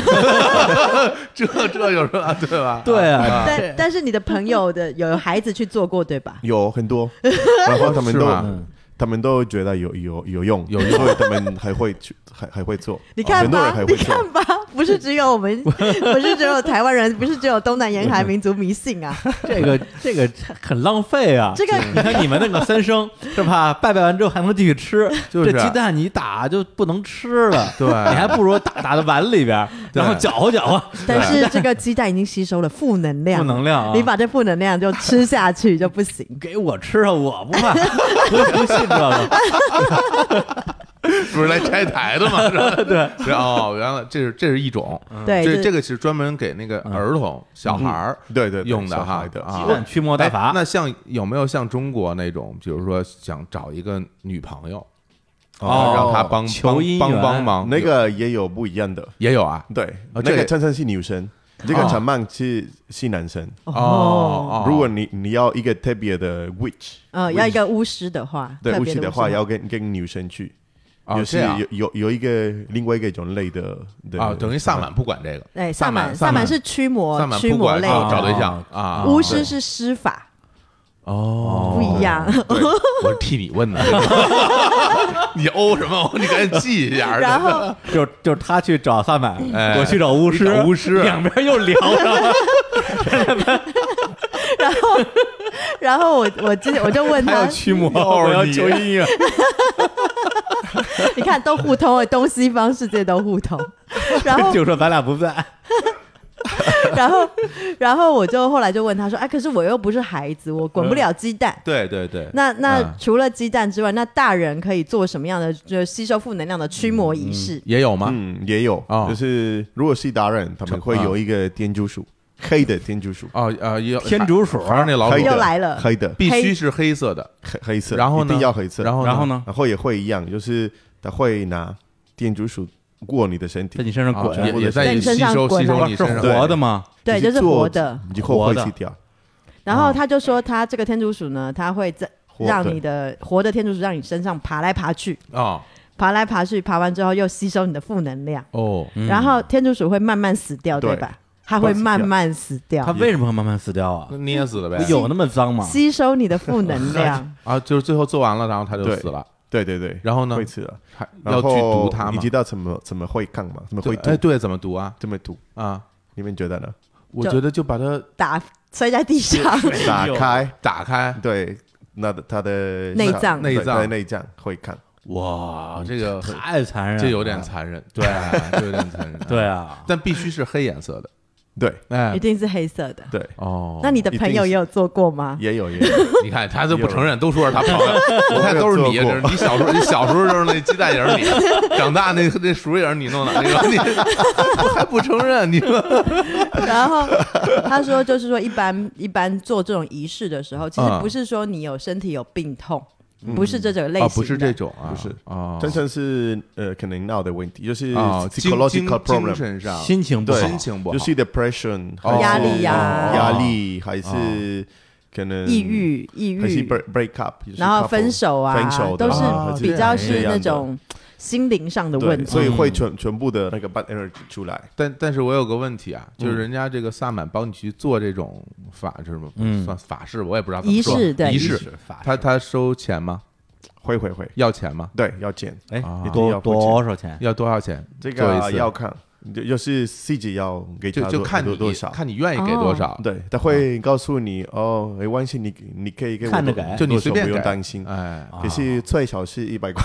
这这有什么对吧？对啊但但是你的朋友的有孩子去做过对吧？有很多，然后他们都他们都觉得有有有用，有用。所以他们还会去还还会做，你看很多人吧，你还会做，看吧，不是只有我们，不是只有台湾人，不是只有东南沿海民族迷信啊。这个这个很浪费啊。这个你看你们那个三生是吧？拜拜完之后还能继续吃，就是这鸡蛋你打就不能吃了，对你还不如打打到碗里边，然后搅和搅和，但是这个鸡蛋已经吸收了负能量，负能量啊你把这负能量就吃下去就不行。给我吃啊，我不怕，我不信这个。不是来拆台的吗？是吧？对，哦，原来这是这是一种，对，这这个是专门给那个儿童小孩儿对对对用的哈小孩的啊鸡蛋驱魔大哎法，那像有没有像中国那种，比如说想找一个女朋友，哦让他帮帮帮帮忙，那个也有不一样的，也有啊。对，那这个个真正是女生，这个哦长曼是是男生。哦哦，如果你你要一个特别的 witch，呃，要一个巫师的话，对巫师巫师的话，要跟跟女生去，哦就是有有有一个另外一个种类的的啊，等于萨满不管这个，对，萨萨满萨满是驱魔萨满驱魔类的，找对象啊，巫师是施法，哦不一样。我是替你问的，你欧什么？你赶紧记一下。然后 就就是他去找萨满，哎我去找巫师，找巫师两边又聊上了。然后然后我我之前我就问他驱魔，又我要求姻缘。你看都互通了，东西方世界都互通。然后就说咱俩不在，然后然后我就后来就问他说，哎，可是我又不是孩子，我滚不了鸡蛋。对对对，那那啊除了鸡蛋之外，那大人可以做什么样的就吸收负能量的驱魔仪式？也有吗？嗯，也有哦，就是如果是达人，他们会有一个天竺鼠，黑的天竺鼠，哦呃，也天竺鼠还是那老鼠黑的又来了。黑的。必须是黑色的，黑黑色，然后呢？一定要黑色，然后然后？呢，然后也会一样，就是他会拿天竺鼠过你的身体，在你身上啊滚，也也在在你身吸收吸收上滚是身上。活的吗？对，就是活的。你就会活的。会去掉，然后他就说，他这个天竺鼠呢，它会在让你的活的。天竺鼠让你身上爬来爬去，啊爬来爬去，爬完之后又吸收你的负能量，哦，嗯。然后天竺鼠会慢慢死掉，对。对吧？它会慢慢死掉它，为什么会慢慢死掉啊？捏死了呗。有那么脏吗？吸收你的负能量。啊，就是最后做完了，然后他就死了，对对对，然后呢会吃了，还要去然后毒它吗你知？道怎么怎么会看吗？怎么会对哎，对，怎么毒啊？怎么毒？啊，你们觉得呢？我觉得就把它打摔在地上，打开，打开，对，那它的内脏内脏对内脏会看，哇，这个太残忍，这有点残忍，对，这有点残忍。对，啊。但必须是黑颜色的，对。哎一，定是黑色的。对，哦，那你的朋友也有做过吗？也有也有，你看他都不承认，都说是他朋友，我看都是你，我没有做过。你小时候你小时候就是那鸡蛋也是你，长大那那鼠也是你弄的，你说你还不承认？你说。然后他说，就是说一般一般做这种仪式的时候，其实嗯。不是说你有身体有病痛，不是这种类型不是这种啊，不是。啊，真正是呃可能闹的问题，就是心理精 psychological problem，神上。心情不好。对，心情不好，就是 depression，哦。压力呀压力还是可能抑郁、抑还是郁，break break up，然后分手啊，分手都是啊比较是那种心灵上的问，题。所以会全全部的那个 bad energy 出来。但但是我有个问题啊，就是嗯人家这个萨满帮你去做这种法这什么嗯算法事，我也不知道怎么仪式对仪仪式式，他他收钱吗？会会会，要钱吗？对，要钱哎啊，多多少钱？要多少钱？这个要看，就就是细节要给就他多就看你多多少。看你愿意给多少。对，他会告诉你哦，没关系，你你可以给我多看着给就你随便不用担心。哎，可是最少是一百块，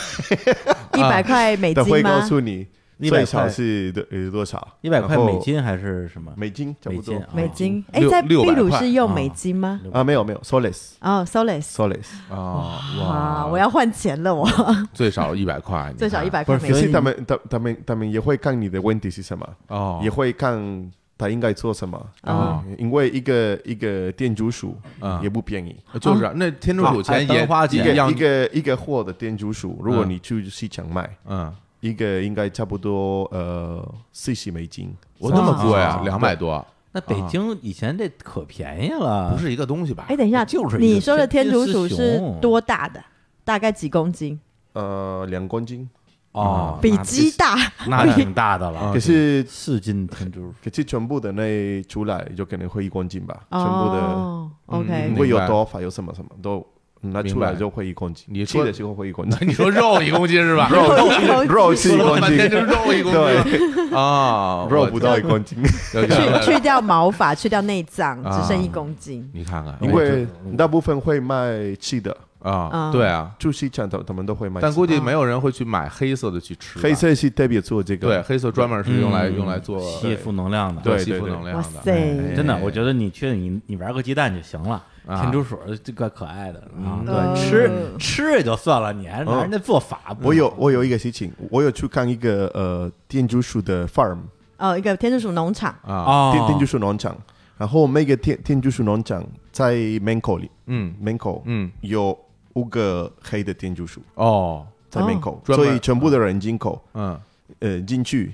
一百块美 他会告？诉你100最少块是多呃多少？一百块美金还是什么？美金差不多。美金啊美金？哎六，在秘鲁是用啊。美金吗？啊，没有没有，soles 哦，soles。soles，哦啊，哇，我要换钱了，我。最少一百块，最少一百块美不是金。可是他们他他们他们也会看你的问题是什么，哦，也会看他应该做什么。哦。因为一个一个店主数嗯。也不便宜，就是啊那天竺鼠钱也花钱。一个一个一个货的店主数，如果嗯你去市场卖，嗯，一个应该差不多呃四十美金。我那么贵啊，两百多，那北京以前这可便宜了，不是一个东西吧？哎，等一下，就是你说的天竺鼠是多大的？大概几公斤？呃，两公斤，哦，比鸡大。那挺大的了啊，可是四斤天竺鼠。可是全部的那出来就可能会一公斤吧，全部的，OK，因为有多法有什么什么都拿出来就会一公斤，你说的时候会一公斤，你说肉一公斤是吧？肉肉是一说了公斤，半天就是肉一公斤啊，肉不到一公斤，去去掉毛发，去掉内脏，啊只剩一公斤。你看看，因为大部分会卖气的，啊，嗯对啊，去市场他他们都会卖，但估计没有人会去买黑色的去吃，黑色是特别做这个，对黑色专门是用来嗯用来做吸附能量的，对吸附能量哇的，塞哎真的，我觉得你去你你玩个鸡蛋就行了。啊。天竺鼠这怪可爱的啊，嗯。对，嗯吃吃也就算了，你还拿人家做法，我有我有一个事情，我有去看一个呃天竺鼠的 farm，哦，一个天竺鼠农场，啊，啊，天天竺鼠农场，然后每个天天竺鼠农场在门口里，嗯。门口嗯，有五个黑的天竺鼠哦，在门口，所以全部的人进口嗯，呃进去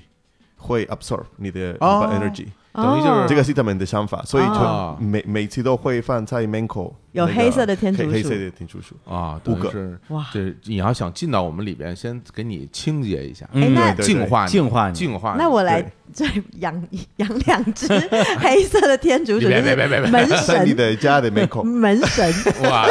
会 absorb 你的哦。energy，等于就是哦。这个是他们的想法，所以哦。就每每次都会放在门口有那个黑色的天竺鼠黑黑色的天竺鼠，啊，五个。是哇。这你要想进到我们里边，先给你清洁一下，嗯哎那对对净化你。净化你。净化你。那我来再养养两只黑色的天竺鼠，别别别别别门神你神，的家的门口，门神。哇，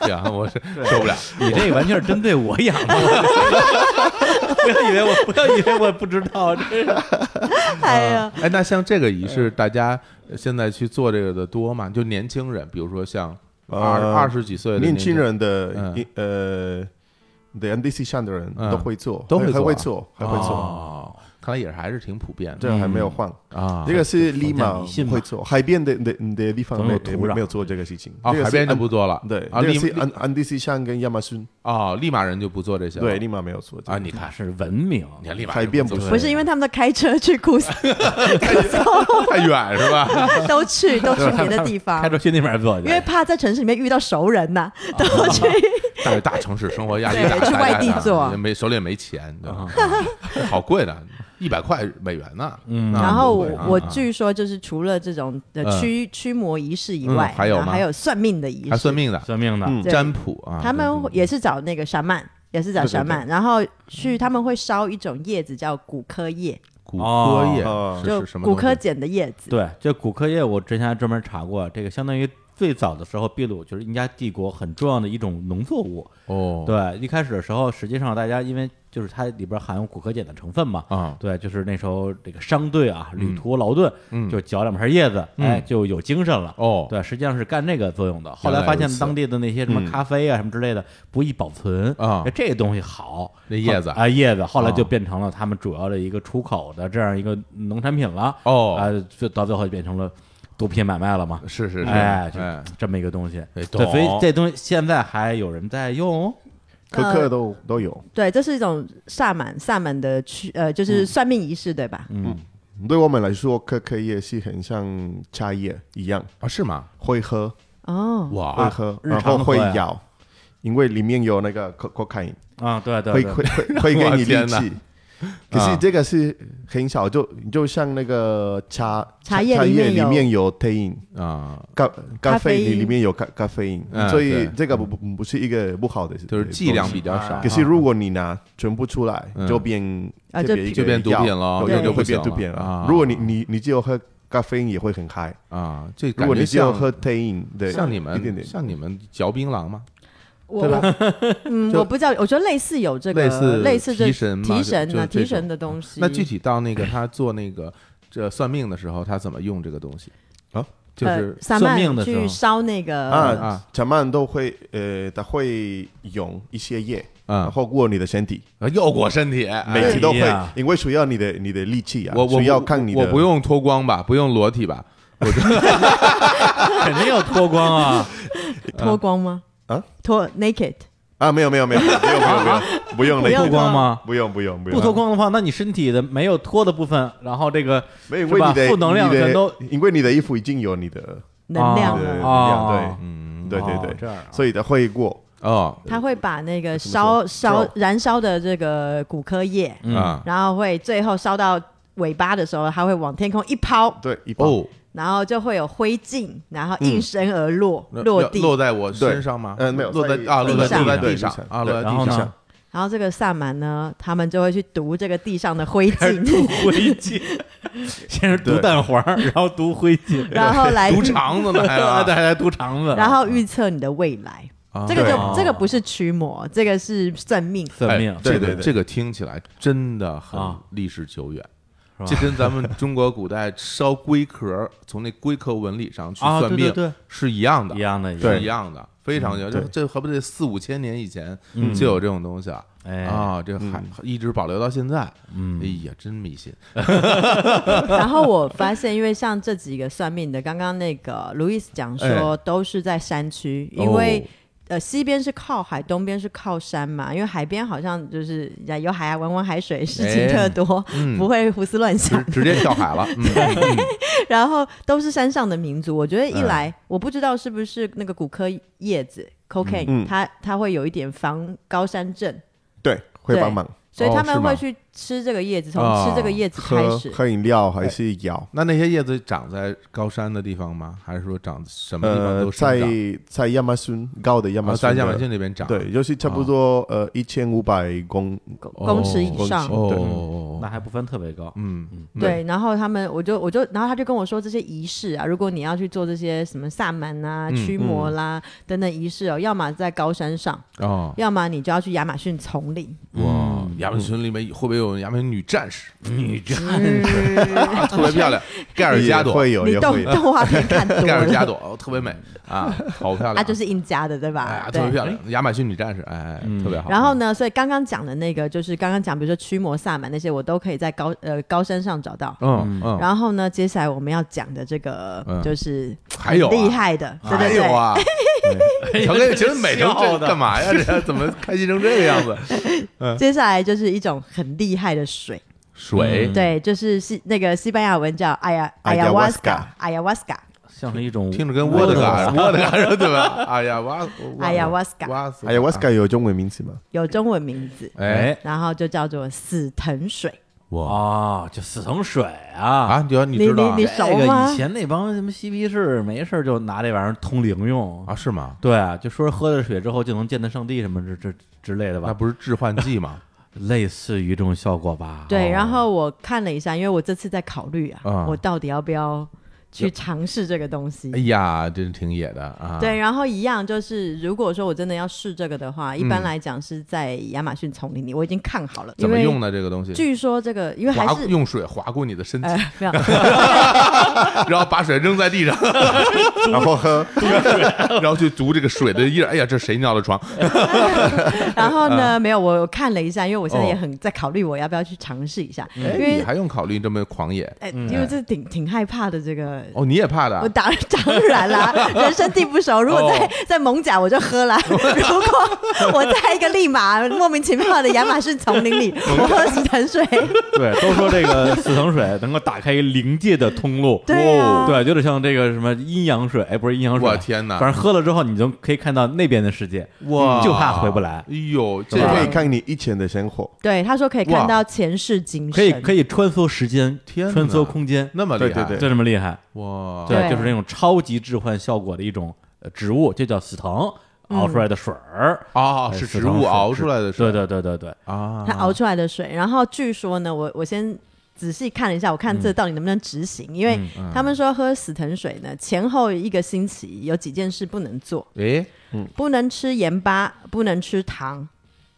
行，我是受不了。你这个完全是针对我养的，不要以为我不要以为我不知道，这是。哎呀，哎，那像这个仪式，大家现在去做这个的多吗？就年轻人，比如说像二呃二十几岁的年轻人。的呃的 NDC 上的人嗯。都会做，都会还还会做做，还会做，哦，看来也是还是挺普遍的这还没有换。啊。这个是立马会做，海边的的的地方没有没土壤没有做这个事情。啊，海边就不做了。对，啊，立这个是安安第斯山跟亚马逊，啊，立马人就不做这些。对，立马没有做这个啊，你看，是文明。你看立马海边不是不是因为他们都开车去库斯，太远是吧？都去都去别的地方开，车去那边做，因为怕在城市里面遇到熟人呐，都去。大大城市生活压力对大，去外地做没手里也没钱，对吧？啊 好贵的，一百块美元呢。嗯。然后我啊。我据说就是除了这种的嗯。驱驱魔仪式以嗯外，还有还有算命的仪式，还算命的算命的，嗯。占卜啊，他们也是找那个山曼，也是找对对山曼，然后去他们会烧一种叶子叫骨科叶，骨哦科叶哦就？骨科碱的叶子。对，这骨科叶我之前还专门查过，这个相当于最早的时候，秘鲁就是印加帝国很重要的一种农作物。哦，对，一开始的时候，实际上大家因为就是它里边含有骨科碱的成分嘛，啊，对，就是那时候这个商队啊，旅途劳顿，嗯。就嚼两片叶子，嗯。哎，就有精神了。哦，对，实际上是干这个作用的。后来来发现当地的那些什么嗯。咖啡啊、什么之类的不易保存这个东西好，那叶子。啊叶子，后来就啊变成了他们主要的一个出口的这样一个农产品了。哦。啊，就到最后就变成了毒品买卖了嘛。是是是，哎，这么一个东西。哎对，所以这东西现在还有人在用。可可都都有。对，这是一种萨满萨满的去呃，就是算命仪式，对吧？嗯，对我们来说，可可也是很像茶叶一样，啊，是吗？会喝，哦，哇。会，喝，然后会咬，因为里面有那个 co cocaine，啊，对对对，会会会 会给你力气。可是这个是很少，就就像那个茶茶叶茶叶里里面有面有 tein，啊，咖咖咖啡里里面有咖咖啡因。嗯，所以这个不不不是一个不好的事，就是剂量比较啊少。可是如果你拿全部出来嗯，就变啊就特别一个就变毒品了有对有会变毒品了。如果你你你只有喝咖啡因也会很嗨。啊，这如果你只有喝 t a in，对，像你们点。像你们嚼槟榔吗？我 嗯，我不知道，我觉得类似有这个类似类似这提神嘛提神提神的东西。那具体到那个他做那个这算命的时候，他怎么用这个东西啊？就是萨算命曼的时候去烧那个啊啊，小曼都会呃，他会用一些液，然啊，后过你的身体，又过身体，哎每次都会哎，因为需要你的你的力气啊，我我需要看你的，我不用脱光吧，不用裸体吧？我 肯定要脱光啊！脱光吗？啊，脱 naked 啊，没有没有没有，不用不用不用不用不用。脱光吗？不用不用不用，不脱光的话，那你身体的没有脱的部分，然后这个没有，因为你的负能量全都因为你的衣服已经有你的能量。了。对嗯，对对对。所以的会过，哦。他会把那个烧烧燃烧的这个骨科液，嗯。啊。然后会最后烧到尾巴的时候，它会往天空一抛，对一抛。哦，然后就会有灰烬，然后应声而落，那落地。落在我身上吗？嗯没有落在啊，落在地上。落在地上。上。啊，落在然后呢地上。然后这个萨满呢，他们就会去读这个地上的灰烬，读灰烬，先是读蛋黄，然后读灰烬，然后来读肠子呢，还啊，啊 对，还来读肠子，然后预测你的未来。啊。这个就对这个不是驱魔，这个是算命。算命哎，对对对。这个听起来真的很啊。历史久远。是吧这跟咱们中国古代烧龟壳，从那龟壳纹理上去啊，算命对对是一样的，一，样的，一是样的一样的，非常久。这对这何不得四五千年以前嗯就有这种东西啊？哎啊，这还一直保留到现在。嗯哎呀，真迷信。然后我发现，因为像这几个算命的，刚刚那个路易斯讲说，都是在山区，因为哦呃西边是靠海，东边是靠山嘛。因为海边好像就是有海啊，玩玩海水，事情特多，嗯不会胡思乱想。直接跳海了。然后都是山上的民族，我觉得一嗯来，我不知道是不是那个骨科叶子 cocaine，、嗯它它会有一点防高山症，对会帮忙所以他们会去吃这个叶子，从哦吃这个叶子开喝始。喝饮料还是咬，那那些叶子长在高山的地方吗？还是说长什么地方呃都，生在长？在亚马逊高的亚马啊，逊亚马逊那边长。对，就是差不多呃一千五百公公尺以上。哦那还不分特别高，嗯嗯，对，然后他们，我就我就，然后他就跟我说这些仪式啊，如果你要去做这些什么萨满啊、嗯驱魔啦、等等仪式哦，要么在高山上，哦，要么你就要去亚马逊丛林。哇，亚马逊里面会不会有亚马逊女战士？女战啊 特别漂亮，盖尔加朵，会有你动也会，动画片看多 盖尔加，朵哦特别美啊，好漂亮，啊，就是印加的对吧？哎呀，特别漂亮，亚马逊女战士，哎，特别好。然后呢，所以刚刚讲的那个，就是刚刚讲，比如说驱魔萨满那些，我都可以在高呃高山上找到。嗯嗯，然后呢，接下来我们要讲的这个嗯。就是还有厉害的，对还对？对，有啊，乔哥，其实美成这干嘛呀？这怎么开心成这个样子？接下来就是一种很厉害的水，水。对，就是西那个西班牙文叫哎呀 Ayahuasca ayahuasca，ayahuasca，像是一种听着跟沃德嘎沃德嘎似的，对吧？哎呀，哇，哎呀，Ayahuasca。哇塞，哎呀，瓦斯卡有中文名字吗？有中文名字，哎，然后就叫做死藤水。哇哦，就死藤水啊。啊，你你知道啊你你这个吗以前那帮什么嬉皮士没事儿就拿这玩意儿通灵用啊？是吗？对啊，就说喝了水之后就能见到上帝什么之之之类的吧，那不是致幻剂吗？类似于这种效果吧？对，哦然后我看了一下，因为我这次在考虑啊，啊我到底要不要去尝试这个东西哎。呀，真是挺野的啊！对，然后一样就是，如果说我真的要试这个的话，一般嗯来讲是在亚马逊丛林里，我已经看好了。怎么用呢这个东西？据说这个，因为还是用水划过你的身体，呃，没有，然后把水扔在地上，然后喝，然后去读这个水的印。哎呀，这谁尿的床？然后呢，没有，我看了一下，因为我现在也哦很在考虑我要不要去尝试一下，因为，你为还用考虑这么狂野？哎，因为这挺挺害怕的这个。哦，你也怕的啊我？当当然啦，人生地不熟。如果在、哦在蒙甲，我就喝了。如果我在一个立马莫名其妙的亚马逊丛林里，我喝死藤水，对，都说这个死藤水能够打开灵界的通路。对啊对，有点像这个什么阴阳水，哎，不是阴阳水，我天哪反正喝了之后，你就可以看到那边的世界，哇就怕回不来。哎呦，这可以看你以前的生活。对，他说可以看到前世今生，可以可以穿梭时间，天穿梭空间，那么厉害，对对对就这么厉害。哇！对，就是那种超级置换效果的一种呃植物，就叫死藤熬出来的水儿。哦，是植物熬出来的水，对对对对对，啊，它熬出来的水。然后据说呢，我我先仔细看了一下，我看这到底能不能执行，因为嗯他们说喝死藤水呢，前后一个星期有几件事不能做，诶，不能吃盐巴，不能吃糖，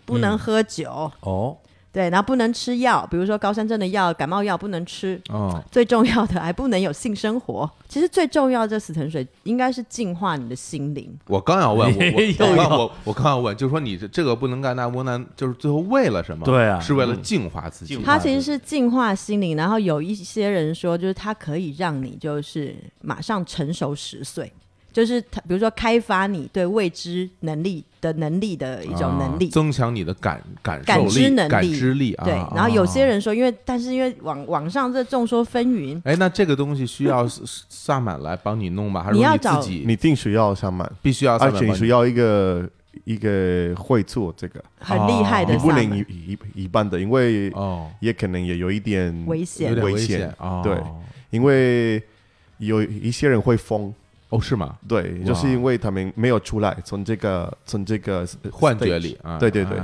不能喝酒，哦，对，然后不能吃药，比如说高山症的药、感冒药不能吃。哦，最重要的还不能有性生活。其实最重要的这死藤水应该是净化你的心灵。我刚要问，我我又 我刚要我我刚要问，就是说你这这个不能干那不能，就是最后为了什么？对啊是为了净化自己它其实是净化心灵，然后有一些人说，就是它可以让你就是马上成熟十岁，就是他比如说开发你对未知能力的能力的一种能力啊。增强你的感感受感知力、感能力知力啊。对，啊然后有些，人说，因为但是因为网网上这众说纷纭，哎，那这个东西需要 萨满来帮你弄吗？还是你要找自己你定需要萨满，必须要萨而？且你需要一个一个会做这个，很厉害的你不能一一一般的，因为哦，也可能也有一点危险有点危危险啊。对因为有一些人会疯，哦，是吗？对，就是因为他们没有出来，从这个从这个幻觉里啊，对对对。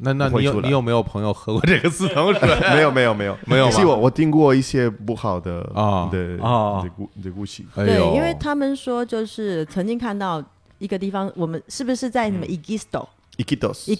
那那你有不会出来。你有没有朋友喝过这个四藤水？没有没有没有没有。吗？是我我听过一些不好的啊的啊。的故的故事，对，因为他们说就是曾经看到一个地方，我们是不是在什么 Iquitos Iquitos、这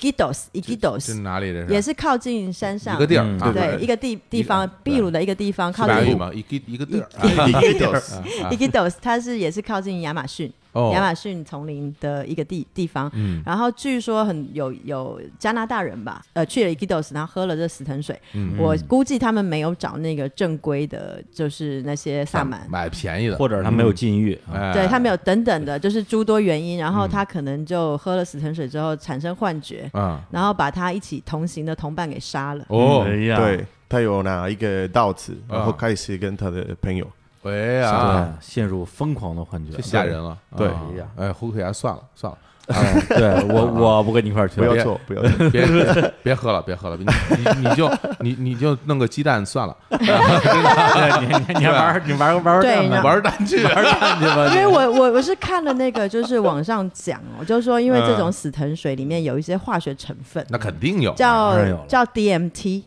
Iquitos，哪里？的也是靠近山上。一个地儿嗯啊，对一个地地方，秘鲁的一个地方，靠近班牙语嘛，一个一个地儿啊 Iquitos 啊啊 Iquitos，它是也是靠近亚马逊，哦亚马逊丛林的一个地地方。嗯。然后据说很有有加拿大人吧，呃，去了 Iquitos，然后喝了这死藤水。嗯我估计他们没有找那个正规的，就是那些萨满，买便宜的，或者他没有禁欲，对他没有等等的，就是诸多原因。然后他可能就喝了死藤水之后产生幻觉，嗯然后把他一起同行的同伴给杀了。哦。哎呀，对他有拿一个刀子，然后啊开始跟他的朋友，哎对呀，，陷入疯狂的幻觉。这，吓人了，对。啊。哎，胡可牙算了算了，哎 对我我不跟你一块儿去，不要做不要做，别别别喝了，别喝了，你你你就你你就弄个鸡蛋算了，对你你你玩儿你玩儿玩儿对蛋呢。然玩蛋去，玩儿蛋去吧，因为我我我是看了那个，就是网上讲哦，就是说因为这种死藤水里面有一些化学成分，那肯定有，叫当然有了。叫 DMT。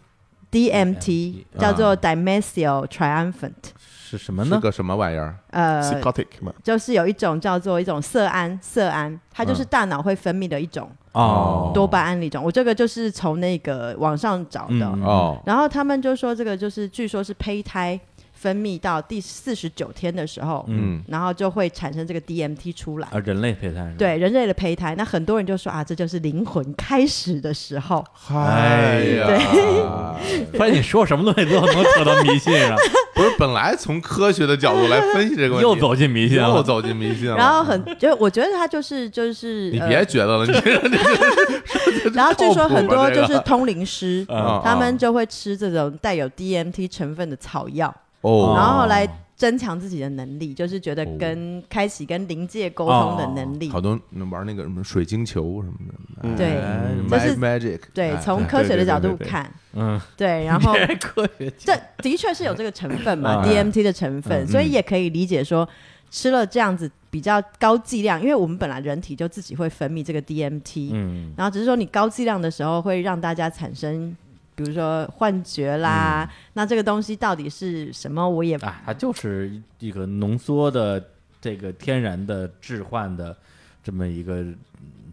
DMT 啊叫做 dimethyl triumphant，是什么呢？是个什么玩意儿？呃，psychotic 嘛，就是有一种叫做一种色胺，色胺，它就是嗯大脑会分泌的一种哦，多巴胺的一种。我这个就是从那个网上找的，嗯哦，然后他们就说这个就是据说是胚胎分泌到第四十九天的时候，嗯。嗯，然后就会产生这个 DMT 出来。啊，人类胚胎，对人类的胚胎，那很多人就说啊，这就是灵魂开始的时候。哎呀，对。发现你说什么东西都能扯到迷信上，不是本来从科学的角度来分析这个问题，又走进迷信了，又走进迷信了，然后很，就我觉得他就是就是，你呃别觉得了，你 然后据说很多就是通灵师，啊他们就会吃这种带有 DMT 成分的草药，哦，然后来增强自己的能力，就是觉得跟开启跟灵界沟通的能力。好多人玩那个什么水晶球什么的，对哎这是 Magic，对，哎从科学的角度看，嗯，对，然后 科学这的确是有这个成分嘛啊，DMT 的成分，嗯。所以也可以理解说，吃了这样子比较高剂量，因为我们本来人体就自己会分泌这个 DMT，嗯。然后只是说你高剂量的时候会让大家产生，比如说幻觉啦，那这个东西到底是什么，我也啊，它就是一个浓缩的这个天然的置换的这么一个嗯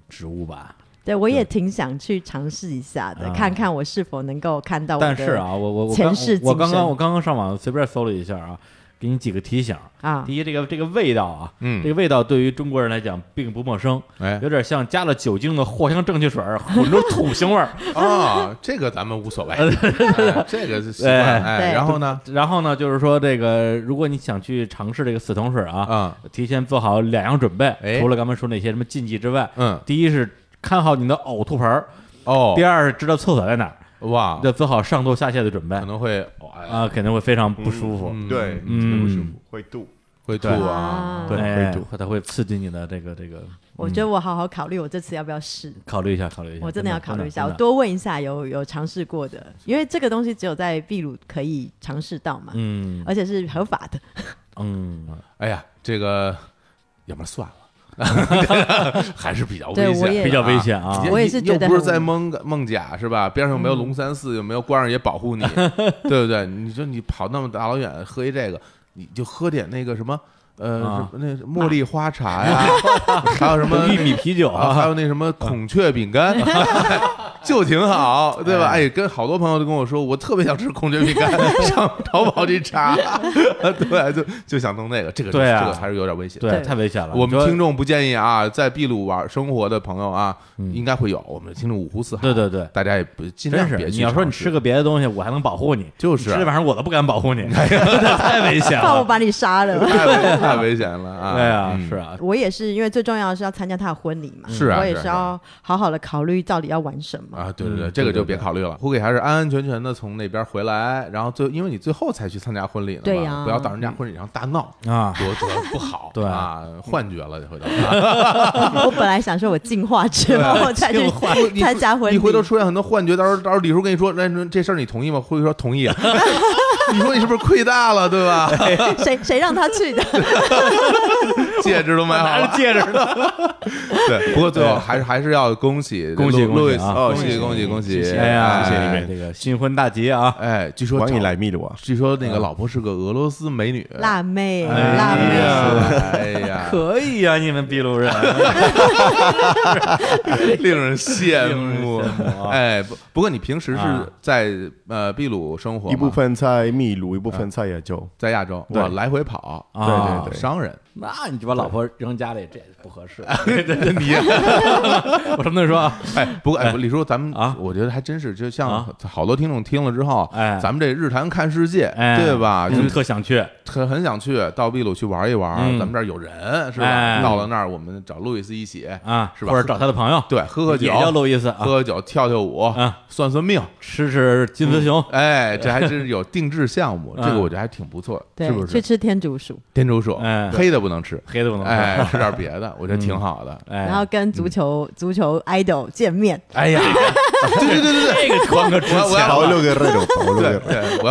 植物吧。对我也挺想去尝试一下的，啊看看我是否能够看到我但是啊，我我我前刚我刚刚我刚刚上网随便搜了一下啊，给你几个提醒。啊。第一，这个这个味道啊，嗯。这个味道对于中国人来讲并不陌生，哎。有点像加了酒精的藿香正气水儿混着土腥味儿。啊，这个咱们无所谓，哎这个是习惯，哎，对。然后呢，然后呢，就是说这个，如果你想去尝试这个死藤水啊，啊，提前做好两样准备，哎。除了刚才说那些什么禁忌之外，嗯，第一是看好你的呕吐盆儿，哦。第，二是知道厕所在哪儿，哇，要做好上吐下泻的准备。可能会哎啊，肯定会非常不舒服。嗯对，嗯。不舒服，会吐，会吐啊，对。哎会吐它会刺激你的这个这个，我觉得我好好考虑，我这次要不要试？考虑一下，考虑一下。我真的要考虑一下，我多问一下有有尝试过的，因为这个东西只有在秘鲁可以尝试到嘛，嗯。而且是合法的。嗯，哎呀，这个要不然算了。还是比较危险，比较危啊。险啊。我也是你又不是在蒙蒙甲是吧？边上又没有龙三寺，又没有关二爷保护你，对不对？你说你跑那么大老远喝一这个，你就喝点那个什么呃啊那茉莉花茶呀，还有什么玉米啤酒啊，还啊，有那什么孔雀饼干，就挺好，对吧？哎，跟好多朋友都跟我说，我特别想吃孔雀饼干，上淘宝去查，对，就就想弄那个，这个对啊这个还是有点危险。对，太危险了。我们听众不建议啊，在秘鲁玩生活的朋友啊，嗯应该会有。我们听众五湖四海，对对对，大家也不尽量别是你要说你吃个别的东西，我还能保护你，就是吃这玩意儿我都不敢保护你，太危险了。怕我把你杀了。太危险了啊！对啊，嗯是啊，我也是，因为最重要的是要参加他的婚礼嘛，是啊我也是要好好的考虑到底要玩什么。啊，对对对，嗯这个就别考虑了。胡给还是安安全全的从那边回来，然后最因为你最后才去参加婚礼呢嘛，对呀不要到人家婚礼上大闹，啊，多多不好，对啊，幻觉了回头。啊 我本来想说我进化之后 再去你参加婚礼，你回头出现很多幻觉，到时候到时候李叔跟你说，那那这事儿你同意吗？会说同意啊。你说你是不是亏大了，对吧？谁谁让他去的？戒指都买好了，戒指呢？对，不过最后还是还是要恭喜恭喜路路易斯，恭喜啊恭恭喜恭喜哎呀，谢谢你哎们这个新婚大吉啊！哎，据说欢迎找来密鲁啊！据说那个老婆是个俄罗斯美女，辣妹，哎辣妹，呀哎呀，可以呀，你们秘鲁人，令人羡慕。哎，不不过你平时是啊在呃秘鲁生活吗，一部分在秘鲁，一部分菜也就。在亚洲，对，来回跑，啊对对。对商人，那你就把老婆扔家里，这不合适。你 我什么说啊，哎，不过哎，李叔，咱们啊我觉得还真是，就像啊好多听众听了之后，哎咱们这日坛看世界，哎，对吧？就嗯特想去，特很想去到秘鲁去玩一玩，嗯咱们这儿有人是吧？哎到了那儿，我们找路易斯一起，啊，是吧或者找他的朋友，对，喝喝酒，也叫路易斯啊喝，喝酒，跳跳舞，啊算算命，吃吃金丝熊，哎，这还真是有定制项目，嗯这个我觉得还挺不错，对是不，是？去吃天竺鼠，天竺鼠，哎黑的不能吃，黑的不能哎，吃，吃点别的，我觉得挺好的。哎，然后跟足球足球 idol 见面，哎呀，对对对对对，这个穿个之我要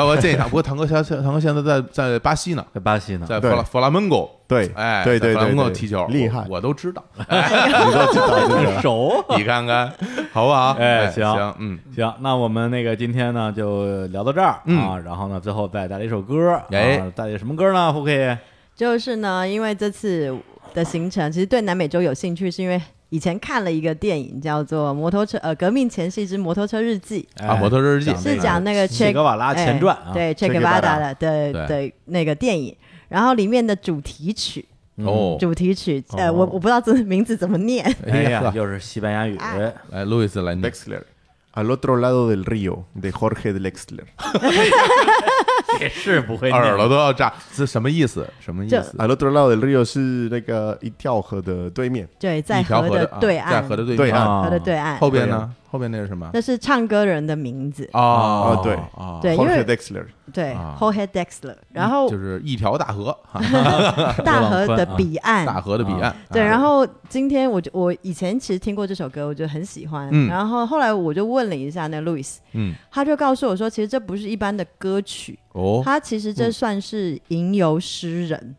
我要建议他。不过堂哥现在堂哥现在在在巴西呢，在巴西呢，在弗拉弗拉门戈，对哎，对对在弗拉门对对，戈踢球，厉害我，我都知道。你都知道这个。熟。你看看，好不好？哎行行，嗯，行，那我们那个今天呢就聊到这儿嗯啊，然后呢最后再带来一首歌，哎啊带来什么歌呢？胡可以？就是呢，因为这次的行程其实对南美洲有兴趣，是因为以前看了一个电影叫做《摩托车呃革命前夕之摩托车日记啊，摩托车日记是讲那个切格瓦拉前传啊，哎对 Che Che Guevara Guevara 的的对的那个电影，然后里面的主题曲哦，主题曲呃哦我我不知道这名字怎么念，哎呀，又是西班牙语，哎来，路易斯来念。Al otro lado del río de Jorge Drexler。也是不会念耳朵都要炸，这什么意思？什么意思？Al otro lado del río 是那个一条河的对面。对，在一条河河的对岸，河的对对面啊河的对岸，后边呢？后面那是什么？那是唱歌人的名字，哦哦对。哦，对，因为。对啊。Jorge Dexler，然后就是一条大河，大河的彼岸，大河的彼岸。对，啊。然后今天我就我以前其实听过这首歌，我就很喜欢。嗯。然后后来我就问了一下那 Louis，嗯，他就告诉我说，其实这不是一般的歌曲，哦，他其实这算是吟游诗人，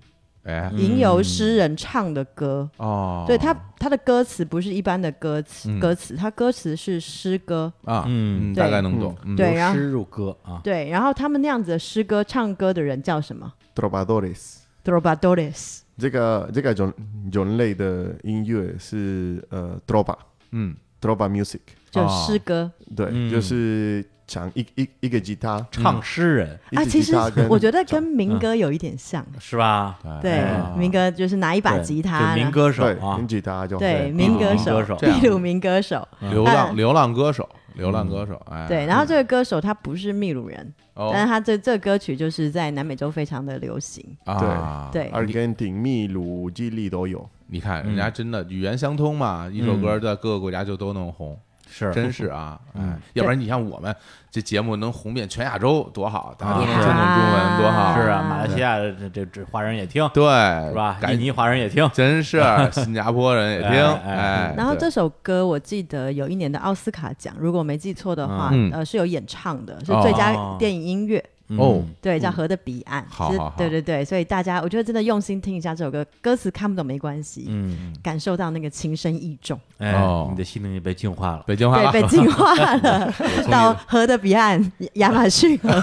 哎，吟游诗人唱的歌。哦，对他，他的歌词不是一般的歌词，嗯歌词，他歌词是诗歌。啊，嗯大概能懂。嗯对然后诗入歌啊，对，然后他们那样子的诗歌唱歌的人叫什么 Trovadores。？Trovadores。这个这个种种类的音乐是呃 trova 嗯，trova music，就哦诗歌、对，嗯就是讲一一一个吉他，唱诗人。啊，其实我觉得跟民歌有一点像。是吧？对啊，民歌就是拿一把吉他，民歌手对，啊跟，吉他就对，民歌手。民歌手，这样秘鲁民歌手。流浪嗯流浪歌手，流浪歌手，哎，对，然后这个歌手他不是秘鲁人，哦。但是他这这歌曲就是在南美洲非常的流行。对，对，阿根廷、秘鲁、智利都有。你看嗯。人家真的语言相通嘛，一首歌在各个国家就都能红，是。真是啊，嗯。哎，要不然你像我们这节目能红遍全亚洲多好，大家都能啊听懂中文多好，是啊，马来西亚的这这这华人也听，对，是吧？赶印尼华人也听，真是 新加坡人也听，哎然后这首歌我记得有一年的奥斯卡奖，如果我没记错的话，嗯。呃是有演唱的，是哦。最佳电影音乐。哦，对，叫《河的彼岸》好对对对，所以大家我觉得真的用心听一下这首歌，歌词看不懂没关系，嗯，感受到那个情深意重，哎，哦。你的心灵也被净化了。北京话对，被净化了，到河的彼岸，亚马逊河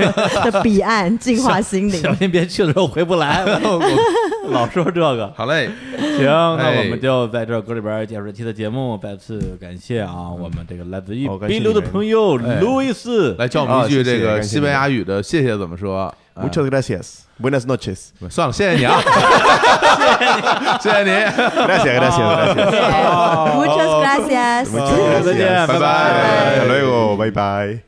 的彼岸，净化心灵。小心别去的时候回不来，老说这个。好嘞，行，那哎。我们就在这首歌里边结束这期的节目。再次感谢啊，我们这个来自于好感谢滨流的朋友哎。路易斯。来教我们一句这个西班牙语的谢谢怎么说？啊 Muchas gracias. Buenas noches. 算了，谢谢你啊，谢谢你， Gracias, gracias, gracias. Muchas gracias。 Muchas 再见 gracias. 拜拜 Hasta luego. Bye bye.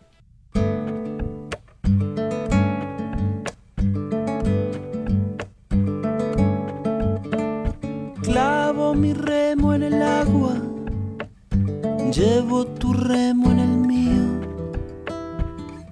Clavo mi remo en el agua, llevo tu remo en el mío.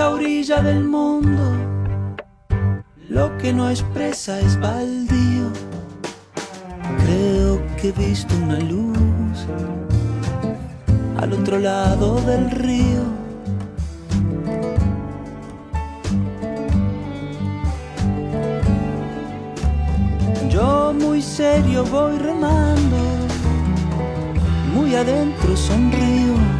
esta orilla del mundo, lo que no expresa es baldío. Creo que he visto una luz al otro lado del río. Yo muy serio voy remando, muy adentro sonrío.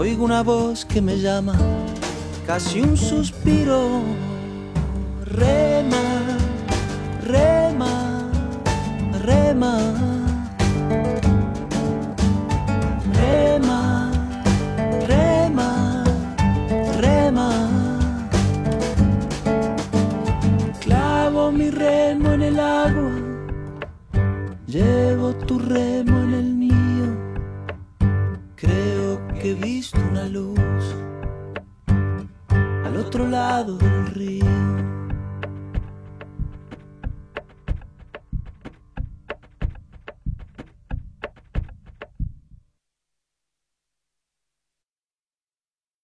Oigo una voz que me llama, casi un suspiro. Rema, rema, rema. Rema, rema, rema. Clavo mi remo en el agua, llevo tu remo lado.